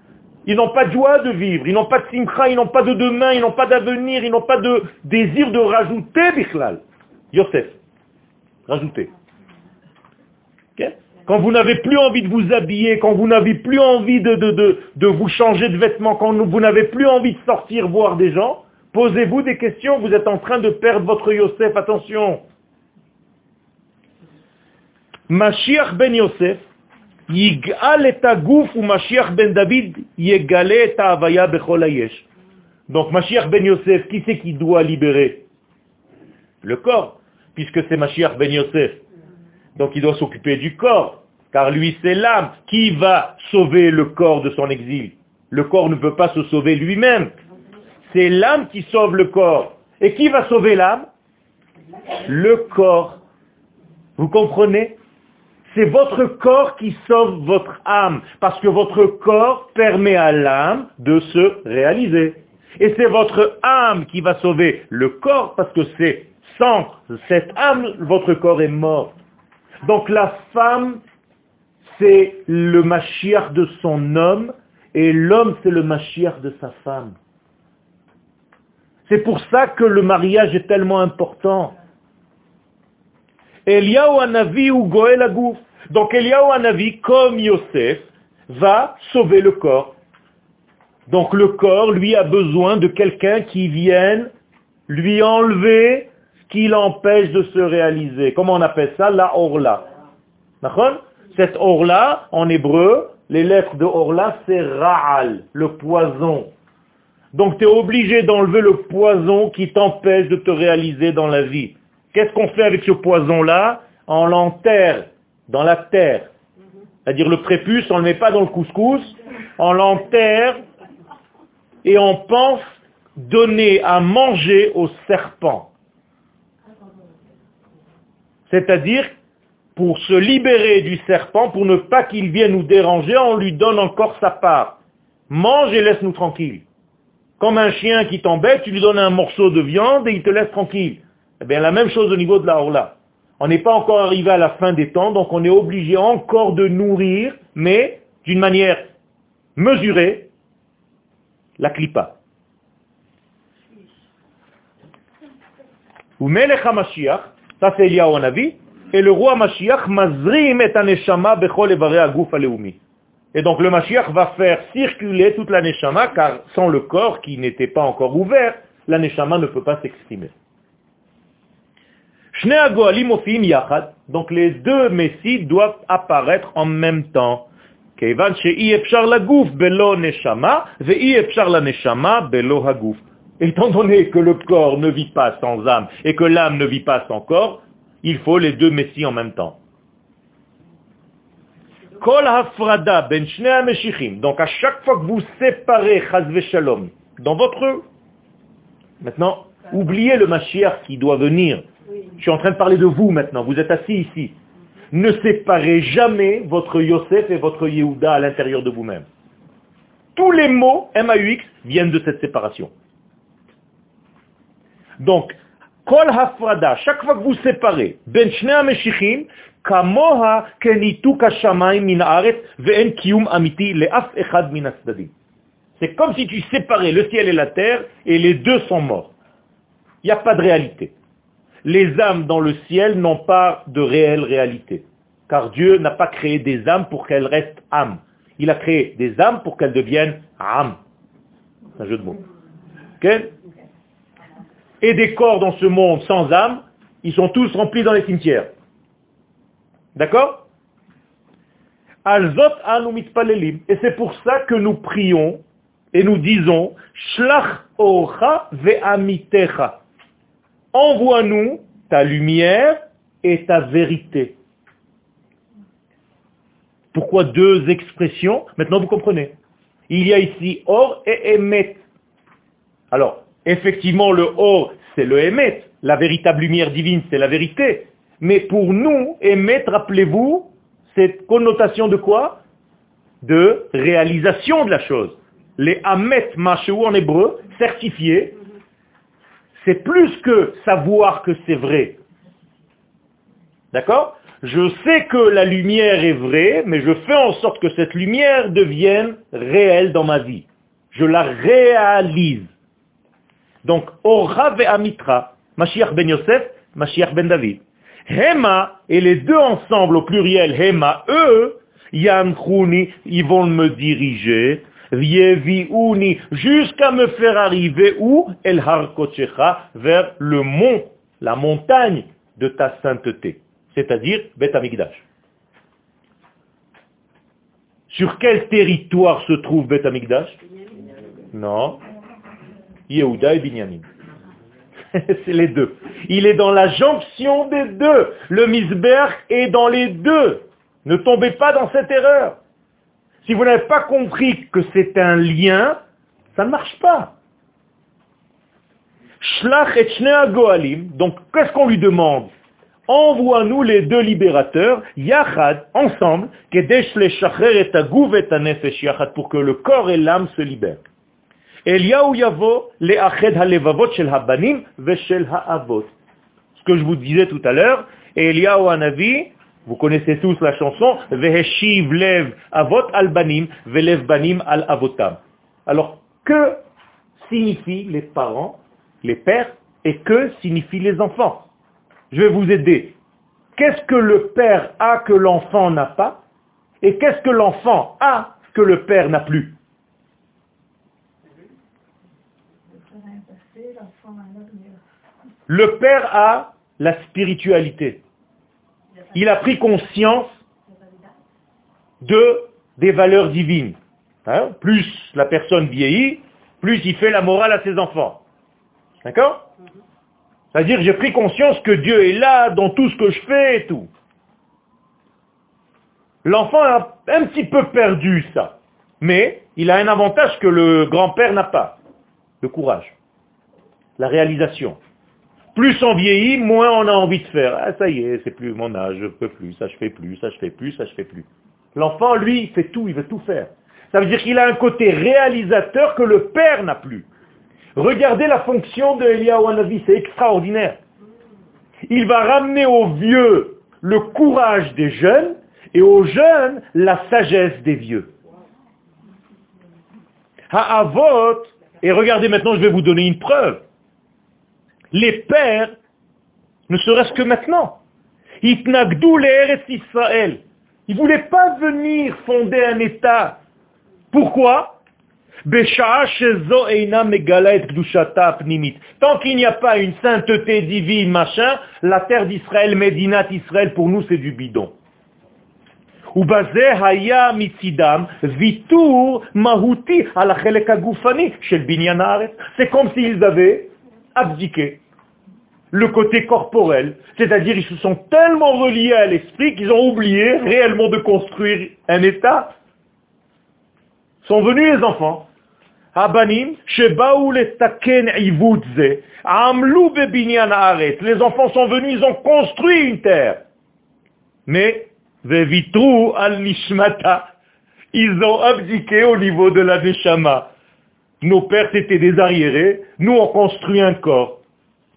Ils n'ont pas de joie de vivre, ils n'ont pas de simcha, ils n'ont pas de demain, ils n'ont pas d'avenir, ils n'ont pas de désir de rajouter, Bichlal. Yosef, rajoutez. Quand vous n'avez plus envie de vous habiller, quand vous n'avez plus envie de, de, vous changer de vêtements, quand vous n'avez plus envie de sortir voir des gens, posez-vous des questions, vous êtes en train de perdre votre Yosef, attention. Mashiach ben Yosef, ou Mashiach ben David Donc Mashiach ben Yosef, qui c'est qui doit libérer? Le corps, puisque c'est Mashiach ben Yosef. Donc il doit s'occuper du corps, car lui c'est l'âme. Qui va sauver le corps de son exil Le corps ne peut pas se sauver lui-même. C'est l'âme qui sauve le corps. Et qui va sauver l'âme? Le corps. Vous comprenez? C'est votre corps qui sauve votre âme, parce que votre corps permet à l'âme de se réaliser. Et c'est votre âme qui va sauver le corps, parce que c'est sans cette âme, votre corps est mort. Donc la femme, c'est le machiach de son homme, et l'homme, c'est le machiach de sa femme. C'est pour ça que le mariage est tellement important. Eliyahu Hanavi ou Goël Agouf. Donc Eliyahu Hanavi, comme Yosef, va sauver le corps. Donc le corps, lui, a besoin de quelqu'un qui vienne lui enlever ce qui l'empêche de se réaliser. Comment on appelle ça? La orla. Cette orla, en hébreu, les lettres de orla, c'est ra'al, le poison. Donc tu es obligé d'enlever le poison qui t'empêche de te réaliser dans la vie. Qu'est-ce qu'on fait avec ce poison-là? On l'enterre dans la terre. C'est-à-dire le prépuce, on ne le met pas dans le couscous, on l'enterre et on pense donner à manger au serpent. C'est-à-dire, pour se libérer du serpent, pour ne pas qu'il vienne nous déranger, on lui donne encore sa part. Mange et laisse-nous tranquille. Comme un chien qui t'embête, tu lui donnes un morceau de viande et il te laisse tranquille. Eh bien, la même chose au niveau de la Orla. On n'est pas encore arrivé à la fin des temps, donc on est obligé encore de nourrir, mais d'une manière mesurée, la klipa. Ou Melech ça c'est Eliyahu Hanavi, et le roi Mashiach mazrim aneshama bechol aleumi. Et donc le Mashiach va faire circuler toute la neshama, car sans le corps qui n'était pas encore ouvert, la neshama ne peut pas s'exprimer. Donc les deux messies doivent apparaître en même temps. Étant donné que le corps ne vit pas sans âme et que l'âme ne vit pas sans corps, il faut les deux messies en même temps. ben Donc à chaque fois que vous séparez shalom dans votre... Maintenant, oubliez le Mashiach qui doit venir. Je suis en train de parler de vous maintenant, vous êtes assis ici. Ne séparez jamais votre Yosef et votre Yehuda à l'intérieur de vous-même. Tous les mots MAUX viennent de cette séparation. Donc, C'est comme si tu séparais le ciel et la terre et les deux sont morts. Il n'y a pas de réalité. Les âmes dans le ciel n'ont pas de réelle réalité. Car Dieu n'a pas créé des âmes pour qu'elles restent âmes. Il a créé des âmes pour qu'elles deviennent âmes. C'est un jeu de mots. Et des corps dans ce monde sans âme, ils sont tous remplis dans les cimetières. D'accord Alzot Et c'est pour ça que nous prions et nous disons Shlach ocha ve'amitecha. Envoie-nous ta lumière et ta vérité. Pourquoi deux expressions Maintenant vous comprenez. Il y a ici or et émet. Alors, Effectivement, le or, c'est le émet. La véritable lumière divine, c'est la vérité. Mais pour nous, émettre, rappelez-vous, cette connotation de quoi? De réalisation de la chose. Les amet machou en hébreu, certifiés, c'est plus que savoir que c'est vrai. D'accord? Je sais que la lumière est vraie, mais je fais en sorte que cette lumière devienne réelle dans ma vie. Je la réalise. Donc, Ora Amitra, Mashiach ben Yosef, Mashiach ben David. Hema, et les deux ensemble au pluriel, Hema, eux, Yamchouni, ils vont me diriger, Vieviuni, jusqu'à me faire arriver où? El Harkochecha, vers le mont, la montagne de ta sainteté, c'est-à-dire Bet Amigdash. Sur quel territoire se trouve Bet Amigdash Non, Yehuda et Binyamin. C'est les deux. Il est dans la jonction des deux. Le misberg est dans les deux. Ne tombez pas dans cette erreur. Si vous n'avez pas compris que c'est un lien, ça ne marche pas. Shlach et Goalim, donc qu'est-ce qu'on lui demande? Envoie-nous les deux libérateurs, Yachad, ensemble, pour que le corps et l'âme se libèrent. Ce que je vous disais tout à l'heure, Eliyahu Hanavi, vous connaissez tous la chanson, Veheshiv lev avot al banim, velev banim al avotam. Alors, que signifient les parents, les pères, et que signifient les enfants? Je vais vous aider. Qu'est-ce que le père a que l'enfant n'a pas Et qu'est-ce que l'enfant a que le père n'a plus? Le père a la spiritualité. Il a pris conscience de des valeurs divines. Hein? plus la personne vieillit, plus il fait la morale à ses enfants. D'accord? C'est-à-dire, j'ai pris conscience que Dieu est là dans tout ce que je fais et tout. L'enfant a un petit peu perdu ça. Mais il a un avantage que le grand-père n'a pas. Le courage la réalisation. Plus on vieillit, moins on a envie de faire. Ah, ça y est, c'est plus mon âge, je peux plus, ça je fais plus, ça je fais plus, ça je fais plus. L'enfant, lui, il fait tout, il veut tout faire. Ça veut dire qu'il a un côté réalisateur que le père n'a plus. Regardez la fonction de Eliyahu Hanavi, c'est extraordinaire. il va ramener aux vieux le courage des jeunes et aux jeunes la sagesse des vieux. Ha'avot, et regardez maintenant, je vais vous donner une preuve. Les pères, ne serait-ce que maintenant. Ils ne voulaient pas venir fonder un État. Pourquoi? Tant qu'il n'y a pas une sainteté divine, machin, la terre d'Israël, Médinat Israël, pour nous, c'est du bidon. C'est comme s'ils avaient abdiqué le côté corporel, c'est-à-dire ils se sont tellement reliés à l'esprit qu'ils ont oublié réellement de construire un État. Sont venus les enfants, les enfants sont venus, ils ont construit une terre. Mais, ils ont abdiqué au niveau de la Neshama. Nos pères étaient des arriérés, nous on construit un corps.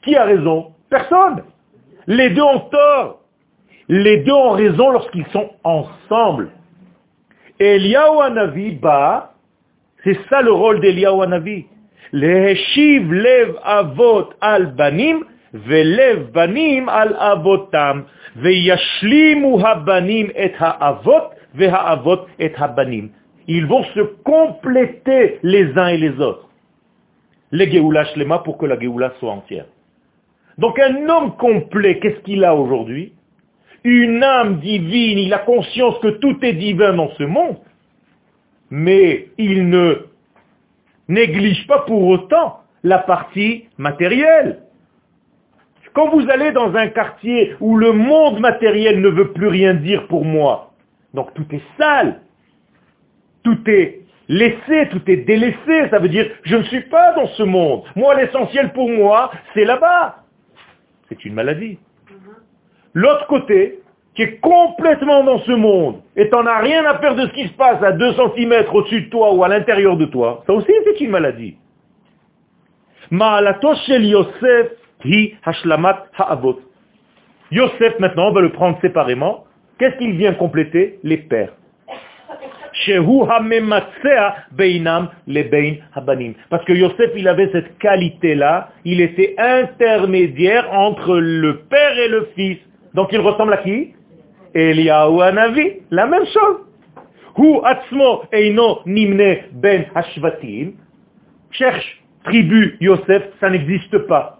Qui a raison? Personne. Les deux ont tort. Les deux ont raison lorsqu'ils sont ensemble. Eliyahu Anavi bat c'est ça le rôle d'Eliyahu Hanavi. Leheshiv lev avot al banim, velev banim al avotam, veyashlimu habanim et ha'avot, ve'ha'avot et habanim. Ils vont se compléter les uns et les autres. Les Geoula Shlema pour que la Geoula soit entière. Donc un homme complet, qu'est-ce qu'il a aujourd'hui? Une âme divine, il a conscience que tout est divin dans ce monde mais il ne néglige pas pour autant la partie matérielle. Quand vous allez dans un quartier où le monde matériel ne veut plus rien dire pour moi, donc tout est sale, tout est laissé, tout est délaissé, ça veut dire je ne suis pas dans ce monde. Moi, l'essentiel pour moi, c'est là-bas. C'est une maladie. L'autre côté, qui est complètement dans ce monde, et t'en as rien à faire de ce qui se passe à 2 cm au-dessus de toi ou à l'intérieur de toi, ça aussi c'est une maladie. Yosef hi hashlamat ha'avot. Yosef, maintenant, on va le prendre séparément. Qu'est-ce qu'il vient compléter? Les pères. Parce que Yosef, il avait cette qualité-là, il était intermédiaire entre le père et le fils. Donc il ressemble à qui? Eliyahu Anavi, la même chose. Hu atzmo eino nimne ben hashvatim. Cherche tribu Yosef, ça n'existe pas.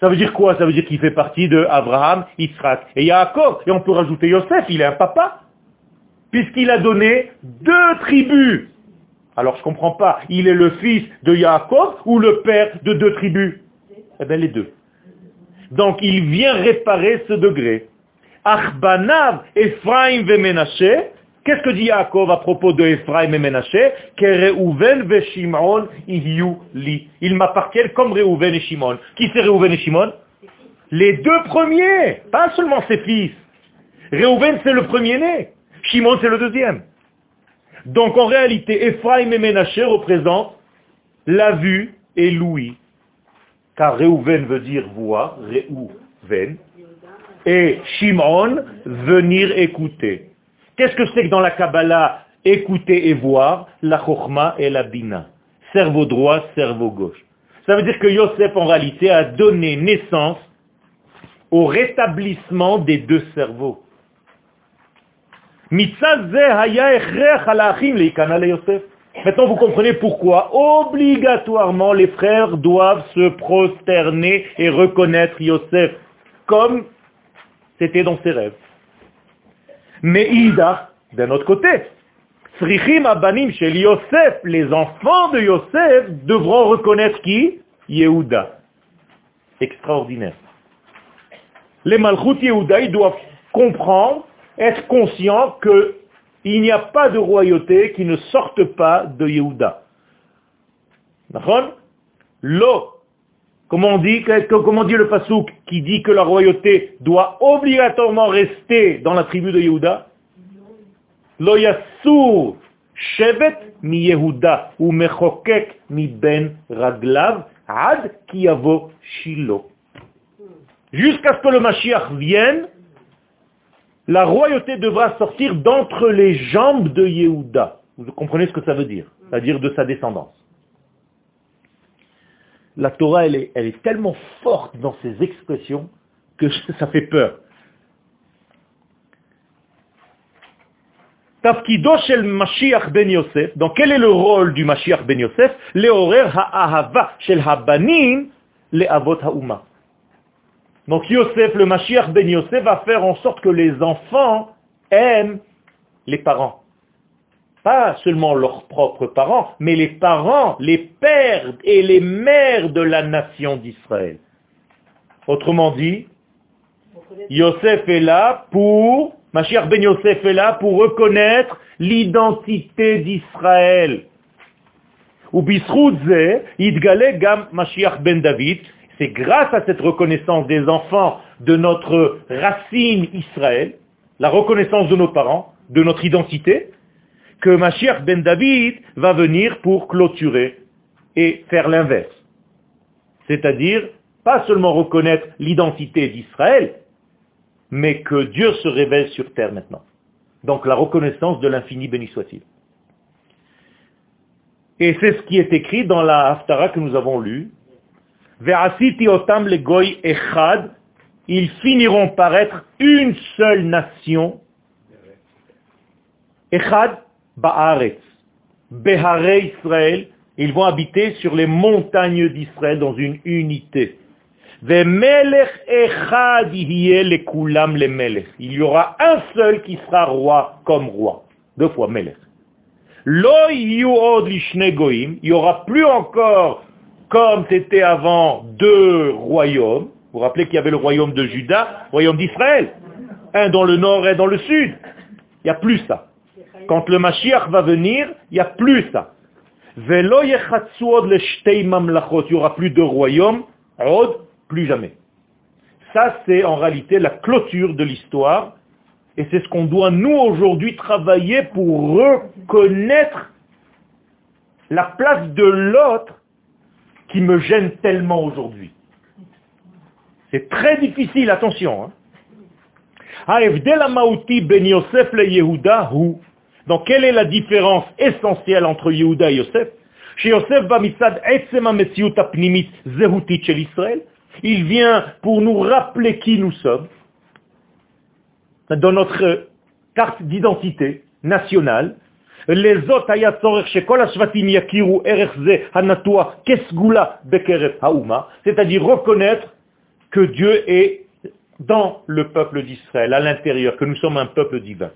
Ça veut dire quoi? Ça veut dire qu'il fait partie de Abraham, Israël et Yaakov. Et on peut rajouter Yosef, il est un papa. Puisqu'il a donné deux tribus. Alors je ne comprends pas. Il est le fils de Yaakov ou le père de deux tribus? Eh bien les deux. Donc il vient réparer ce degré. Achbanav, Ephraim ve Menashe. Qu'est-ce que dit Yaakov à propos de Ephraim et Menashe? Que ve Shimon li. Ils m'appartiennent comme Reuven et Shimon. Qui c'est Reuven et Shimon? Les deux premiers, pas seulement ses fils. Reuven c'est le premier-né. Shimon c'est le deuxième. Donc en réalité, Ephraim et Menashe représentent la vue et l'ouïe. Car Reuven veut dire voir, Reuven, et Shimon, venir écouter. Qu'est-ce que c'est que dans la Kabbalah, écouter et voir La Chokhma et la Bina? Cerveau droit, cerveau gauche. Ça veut dire que Yosef, en réalité, a donné naissance au rétablissement des deux cerveaux. Maintenant, vous comprenez pourquoi obligatoirement les frères doivent se prosterner et reconnaître Yosef comme c'était dans ses rêves. Mais Ida, d'un autre côté, Srichim Abanim chez Yosef, les enfants de Yosef devront reconnaître qui? Yehuda. Extraordinaire. Les Malchut Yehuda, ils doivent comprendre, être conscients qu'il n'y a pas de royauté qui ne sorte pas de Yehuda. L'eau Comment on dit le Passouk qui dit que la royauté doit obligatoirement rester dans la tribu de Yehuda Lo yassur shevet mi Yehuda ou mechokek mi ben raglav ad ki shilo. Jusqu'à ce que le Mashiach vienne, la royauté devra sortir d'entre les jambes de Yehuda. Vous comprenez ce que ça veut dire? C'est-à-dire de sa descendance. La Torah, elle est, elle est tellement forte dans ses expressions que ça fait peur. Shel Mashiach ben Yosef. Donc quel est le rôle du Mashiach ben Yosef? Leorer ha'ahava shel habanim le'avot ha'uma. Donc Yosef, le Mashiach ben Yosef, va faire en sorte que les enfants aiment les parents. Pas seulement leurs propres parents, mais les parents, les pères et les mères de la nation d'Israël. Autrement dit, Yosef est là pour, Mashiach ben Yosef est là pour reconnaître l'identité d'Israël. Ou Gam Mashiach ben David, c'est grâce à cette reconnaissance des enfants de notre racine Israël, la reconnaissance de nos parents, de notre identité, que Mashiach ben David va venir pour clôturer et faire l'inverse. C'est-à-dire, pas seulement reconnaître l'identité d'Israël, mais que Dieu se révèle sur terre maintenant. Donc la reconnaissance de l'infini béni soit-il. Et c'est ce qui est écrit dans la Haftara que nous avons lue, le goy echad, ils finiront par être une seule nation. Echad ba'aretz. Behare Israël, ils vont habiter sur les montagnes d'Israël dans une unité. Il y aura un seul qui sera roi comme roi. Deux fois Melech. Il n'y aura plus encore comme c'était avant deux royaumes. Vous vous rappelez qu'il y avait le royaume de Juda, le royaume d'Israël. Un dans le nord et dans le sud. Il n'y a plus ça. Quand le Mashiach va venir, il n'y a plus ça. Il n'y aura plus de royaumes, plus jamais. Ça, c'est en réalité la clôture de l'histoire. Et c'est ce qu'on doit, nous, aujourd'hui, travailler pour reconnaître la place de l'autre qui me gêne tellement aujourd'hui. C'est très difficile, attention. Hein. ben Donc quelle est la différence essentielle entre Yehuda et Yosef? Yosef, il vient pour nous rappeler qui nous sommes dans notre carte d'identité nationale לזאת היה צורך שכל השבטים יכירו ערך זה הנטוע כסגולה בקרב האומה, c'est-à-dire reconnaître que Dieu est dans le peuple d'Israël, à l'intérieur, que nous sommes un peuple divin.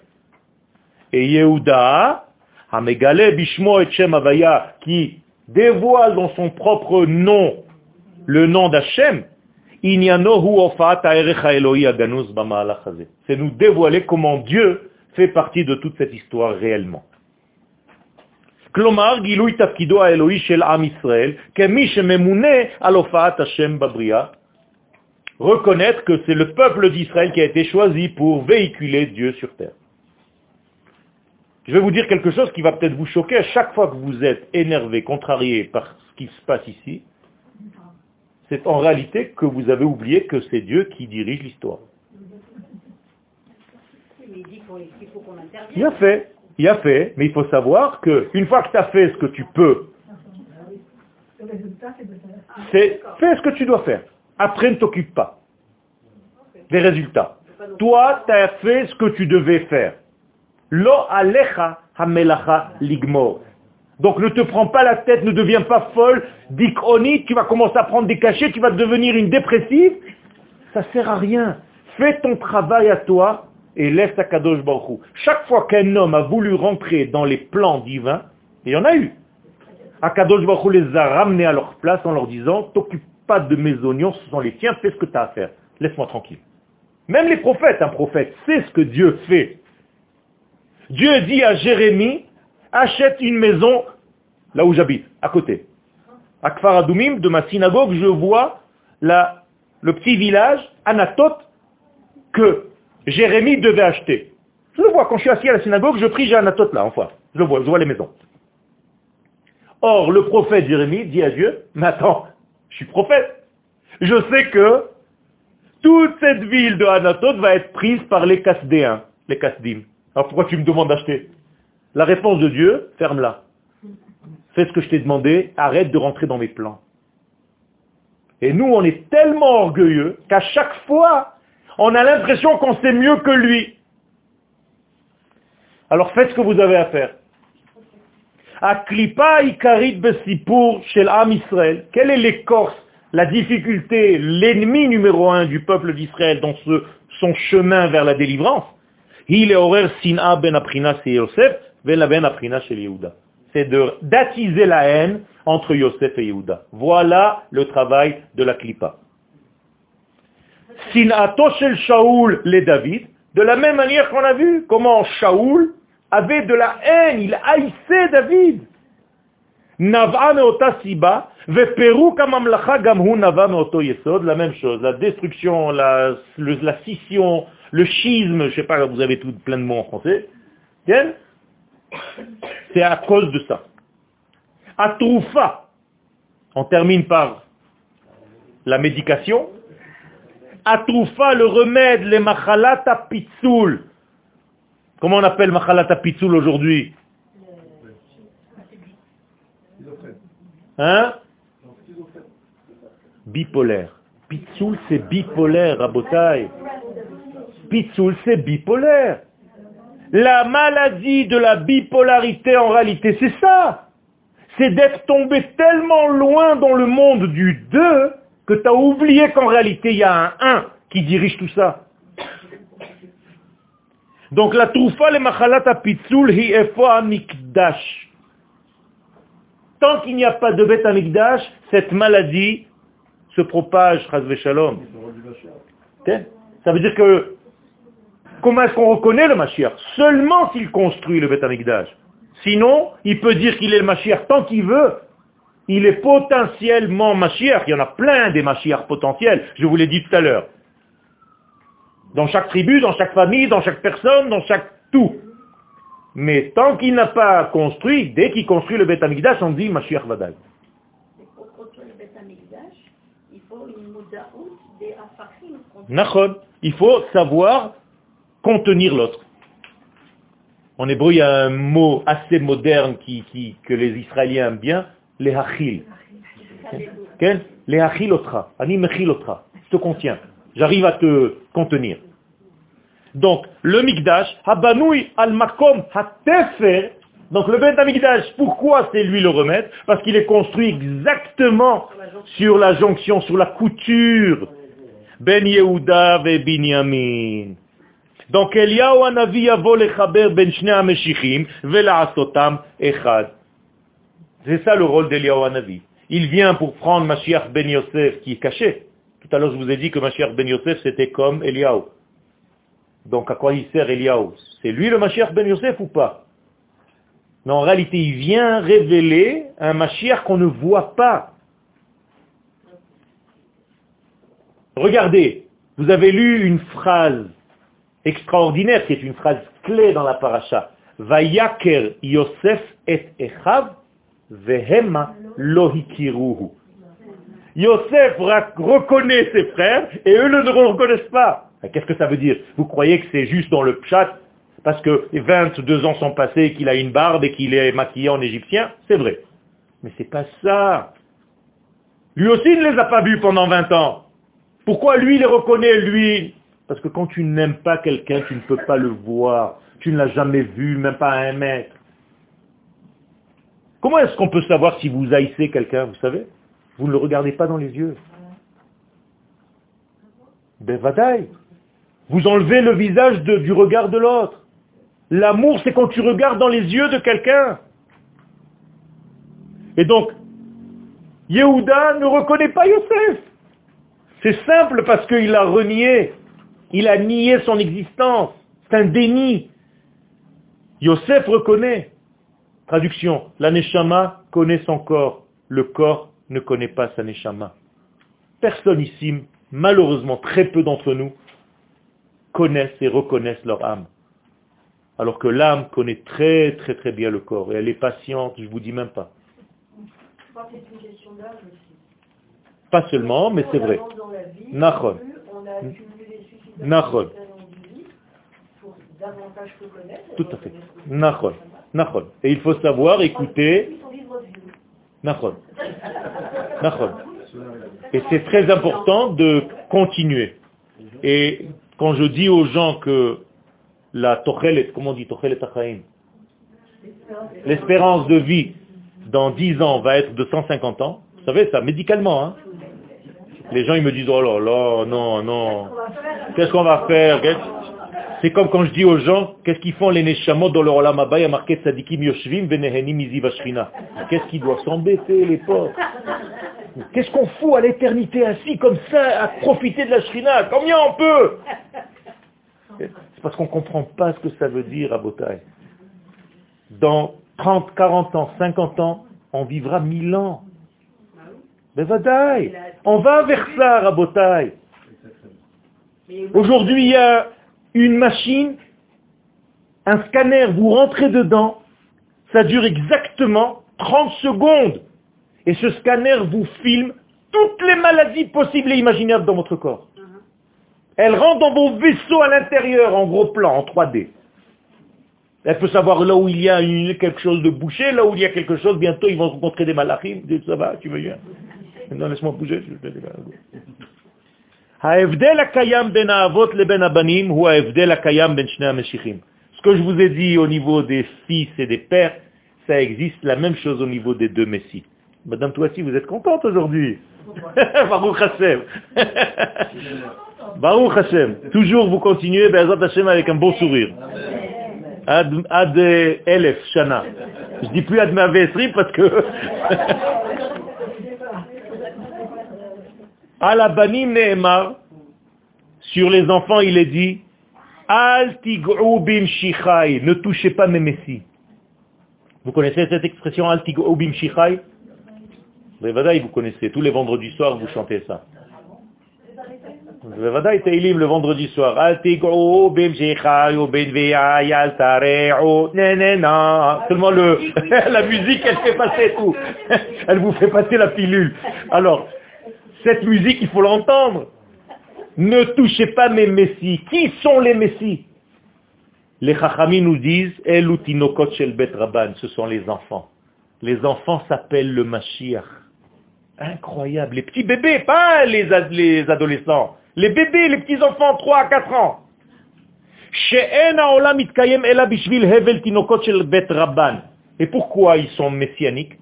Et Yehuda, Hamegale Bishmo et Shem Avaya, qui dévoile dans son propre nom le nom d'Hachem, c'est nous dévoiler comment Dieu fait partie de toute cette histoire réellement. כלומר, גילוי תפקידו האלוהי של עם ישראל, כמי שממונה על הופעת השם בבריאה, reconnaître que c'est le peuple d'Israël qui a été choisi pour véhiculer Dieu sur terre. Je vais vous dire quelque chose qui va peut-être vous choquer. À chaque fois que vous êtes énervé, contrarié par ce qui se passe ici, c'est en réalité que vous avez oublié que c'est Dieu qui dirige l'histoire. Bien fait il a fait, mais il faut savoir qu'une fois que tu as fait ce que tu peux, c'est fais ce que tu dois faire. Après, ne t'occupe pas des résultats. Toi, tu as fait ce que tu devais faire. Lo alecha hamelacha ligmor. Donc ne te prends pas la tête, ne deviens pas folle, dichronique, tu vas commencer à prendre des cachets, tu vas devenir une dépressive. Ça sert à rien. Fais ton travail à toi et laisse Kadosh Baruch Chaque fois qu'un homme a voulu rentrer dans les plans divins, il y en a eu, Akadosh Baruch les a ramenés à leur place en leur disant, t'occupe pas de mes oignons, ce sont les tiens, fais ce que tu as à faire. Laisse-moi tranquille. Même les prophètes, un prophète sait ce que Dieu fait. Dieu dit à Jérémie, achète une maison là où j'habite, à côté. À Kfar Adumim, de ma synagogue, je vois la, le petit village, Anatot, que Jérémie devait acheter. Je le vois, quand je suis assis à la synagogue, je prie, j'ai un là, enfin. Je le vois, je vois les maisons. Or, le prophète Jérémie dit à Dieu, mais attends, je suis prophète. Je sais que toute cette ville de Anatot va être prise par les Kasdéens, les Kasdim. Alors pourquoi tu me demandes d'acheter? La réponse de Dieu, ferme-la. Fais ce que je t'ai demandé, arrête de rentrer dans mes plans. Et nous, on est tellement orgueilleux qu'à chaque fois, on a l'impression qu'on sait mieux que lui. Alors faites ce que vous avez à faire. Aklipa ikarit Israël. Quelle est l'écorce, la difficulté, l'ennemi numéro un du peuple d'Israël dans ce, son chemin vers la délivrance? Ben Yosef, ben. C'est d'attiser la haine entre Yosef et Yehuda. Voilà le travail de la klipa. Sin'ato shel Shaoul les David, de la même manière qu'on a vu comment Shaoul avait de la haine, il haïssait David. La même chose, la destruction, la, la scission, le schisme, je sais pas, vous avez tout plein de mots en français, c'est à cause de ça. Atroufa, on termine par la médication. Atroufa, le remède, les machalata pitsoul, Comment on appelle Machalata Pitsoul aujourd'hui? Hein? Bipolaire. Pitsoul, c'est bipolaire, Rabotai. Pitsoul, c'est bipolaire. La maladie de la bipolarité, en réalité, c'est ça. C'est d'être tombé tellement loin dans le monde du 2 que tu as oublié qu'en réalité, il y a un 1 qui dirige tout ça. Donc la troufa le machalat apitzul hi efo amikdash. Tant qu'il n'y a pas de bête amikdash, cette maladie se propage, shalom. Ça veut dire que, comment est-ce qu'on reconnaît le Mashiach? Seulement s'il construit le bête. Sinon, il peut dire qu'il est le Mashiach tant qu'il veut. Il est potentiellement Mashiach. Il y en a plein des Mashiach potentiels. Je vous l'ai dit tout à l'heure. Dans chaque tribu, dans chaque famille, dans chaque personne, dans chaque tout. Mais tant qu'il n'a pas construit, dès qu'il construit le Beth Amikdash, on dit Mashiach Vadal. Il faut Il faut savoir contenir l'autre. En hébreu, il y a un mot assez moderne qui, que les Israéliens aiment bien, les hachil. Les hachilotra. Ani mechilotra. Je te contiens. J'arrive à te contenir. Donc, le Mikdash, Habanoui al-Makom ha-Tefer, donc le Bet Mikdash, pourquoi c'est lui le remède? Parce qu'il est construit exactement sur la jonction, sur la couture. Ben Yehuda ve Binyamin. Donc Eliyahu Anavi yavo lechaber ben shnei ha-meshichim echad. C'est ça le rôle d'Eliyahu Anavi. Il vient pour prendre Mashiach ben Yosef qui est caché, tout à l'heure, je vous ai dit que Mashiach ben Yosef, c'était comme Eliaou. Donc, à quoi il sert Eliaou? C'est lui le Mashiach ben Yosef ou pas? Mais en réalité, il vient révéler un Mashiach qu'on ne voit pas. Regardez, vous avez lu une phrase extraordinaire, qui est une phrase clé dans la paracha. Vayaker Yosef et Echav vehema lohikiruhu. Yosef reconnaît ses frères et eux ne le reconnaissent pas. Qu'est-ce que ça veut dire? Vous croyez que c'est juste dans le pchat parce que 22 ans sont passés, qu'il a une barbe et qu'il est maquillé en égyptien? C'est vrai. Mais c'est pas ça. Lui aussi ne les a pas vus pendant 20 ans. Pourquoi lui les reconnaît, lui? Parce que quand tu n'aimes pas quelqu'un, tu ne peux pas le voir. Tu ne l'as jamais vu, même pas à un mètre. Comment est-ce qu'on peut savoir si vous haïssez quelqu'un, vous savez? Vous ne le regardez pas dans les yeux. Ben Vous enlevez le visage du regard de l'autre. L'amour, c'est quand tu regardes dans les yeux de quelqu'un. Et donc, Yehuda ne reconnaît pas Yosef. C'est simple parce qu'il a renié. Il a nié son existence. C'est un déni. Yosef reconnaît. Traduction. L'aneshama connaît son corps. Le corps ne connaît pas sa neshama. Personne ici, malheureusement très peu d'entre nous, connaissent et reconnaissent leur âme. Alors que l'âme connaît très très très bien le corps et elle est patiente, je vous dis même pas. Je crois que c'est une question d'âge aussi. Pas seulement, mais c'est vrai. Nachon. connaître. Tout à fait. Nachon. Nachon. Et il faut savoir écouter. Nachon. Nachon. Et c'est très important de continuer. Et quand je dis aux gens que la tochelet, comment on dit tochelet achaim, l'espérance de vie dans 10 ans va être de 150 ans, vous savez ça, médicalement, hein? Les gens ils me disent, oh là là, non, non, qu'est-ce qu'on va faire? C'est comme quand je dis aux gens, qu'est-ce qu'ils font les neshamot dans leur olam il y a marqué tzadikim yoshvim venehenim. Qu'est-ce qu'ils doivent s'embêter, les pauvres? Qu'est-ce qu'on fout à l'éternité assis comme ça, à profiter de la shrina Combien on peut? C'est parce qu'on ne comprend pas ce que ça veut dire, Abotai. Dans 30, 40 ans, 50 ans, on vivra 1000 ans. Mais vadaï, on va vers ça, Rabotai. Aujourd'hui, il y a une machine, un scanner, vous rentrez dedans, ça dure exactement 30 secondes. Et ce scanner vous filme toutes les maladies possibles et imaginables dans votre corps. Elle rentre dans vos vaisseaux à l'intérieur en gros plan, en 3D. Elle peut savoir là où il y a une- quelque chose de bouché, là où il y a quelque chose, bientôt ils vont rencontrer des malachim, disent, ça va, tu me viens Non, laisse-moi bouger. je ההבדל הקיים בין האבות לבין הבנים הוא ההבדל הקיים בין שני המשיחים. Ce que je vous ai dit au niveau des fils et des pères, ça existe la même chose au niveau des deux messies. Madame Touassi, vous êtes contente aujourd'hui Baruch Hashem. Baruch Hashem. Toujours vous continuez, Be'ezrat Hashem, avec un beau sourire. Ad, ad euh, Elef Shana. Je dis plus Ad Mavesri parce que... Alabanim Nehemar, sur les enfants, il est dit, Al bim shichai, ne touchez pas mes messies. Vous connaissez cette expression Al bim shichai vous connaissez, tous les vendredis soirs, vous chantez ça. Le vendredi soir. Al tig'u bim shichai, ou bin viyai, al tare'u, nanana. Seulement le, la musique, elle fait passer tout. Elle vous fait passer la pilule. Alors, cette musique, il faut l'entendre. Ne touchez pas mes messies. Qui sont les messies? Les chachamim nous disent, rabban, ce sont les enfants. Les enfants s'appellent le Mashiach. Incroyable. Les petits bébés, pas les, les adolescents. Les bébés, les petits enfants, 3 à 4 ans. Et pourquoi ils sont messianiques?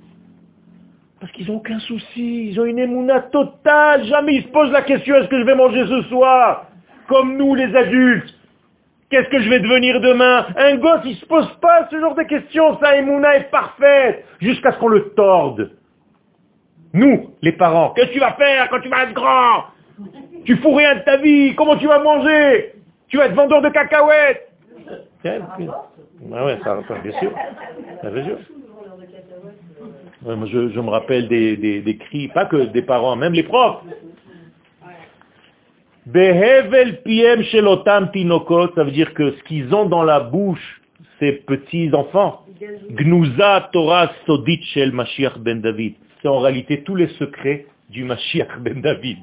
Parce qu'ils n'ont aucun souci, ils ont une émouna totale, jamais ils se posent la question est-ce que je vais manger ce soir? Comme nous les adultes. Qu'est-ce que je vais devenir demain? Un gosse, il se pose pas ce genre de questions, sa émouna est parfaite, jusqu'à ce qu'on le torde. Nous, les parents, qu'est-ce que tu vas faire quand tu vas être grand? Tu fous rien de ta vie, comment tu vas manger? Tu vas être vendeur de cacahuètes. Ah ouais, ça, bien sûr. Ah, bien sûr. Je, me rappelle des, cris, pas que des parents, même les profs. Behevel piem shelotam tinokot, ça veut dire que ce qu'ils ont dans la bouche, ces petits enfants, Gnuza Torah Sodit Shel Mashiach ben David. C'est en réalité tous les secrets du Mashiach ben David.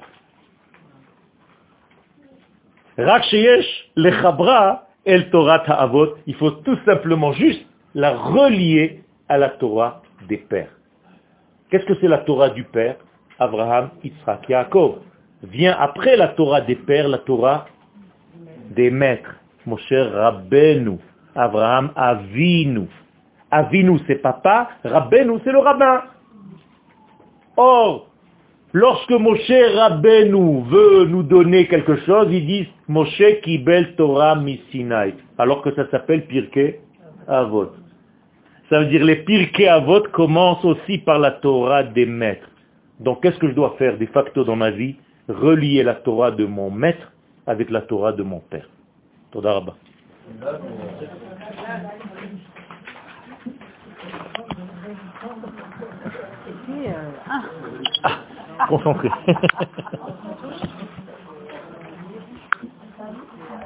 Rak sheyesh lechabra el Torah ha'avot. Il faut tout simplement juste la relier à la Torah des pères. Qu'est-ce que c'est la Torah du père Abraham, Yitzhak, Yaakov? Vient après la Torah des pères, la Torah des maîtres. Moshe Rabbeinu, Abraham Avinu. Avinu c'est papa, Rabbeinu c'est le rabbin. Or, lorsque Moshe Rabbeinu veut nous donner quelque chose, ils disent Moshe Kibel Torah Misinai, alors que ça s'appelle Pirkei Avot. Ça veut dire les Pirkei Avot commencent aussi par la Torah des maîtres. Donc qu'est-ce que je dois faire de facto dans ma vie? Relier la Torah de mon maître avec la Torah de mon père. Toda Rabba. Et puis, euh, ah. Concentré.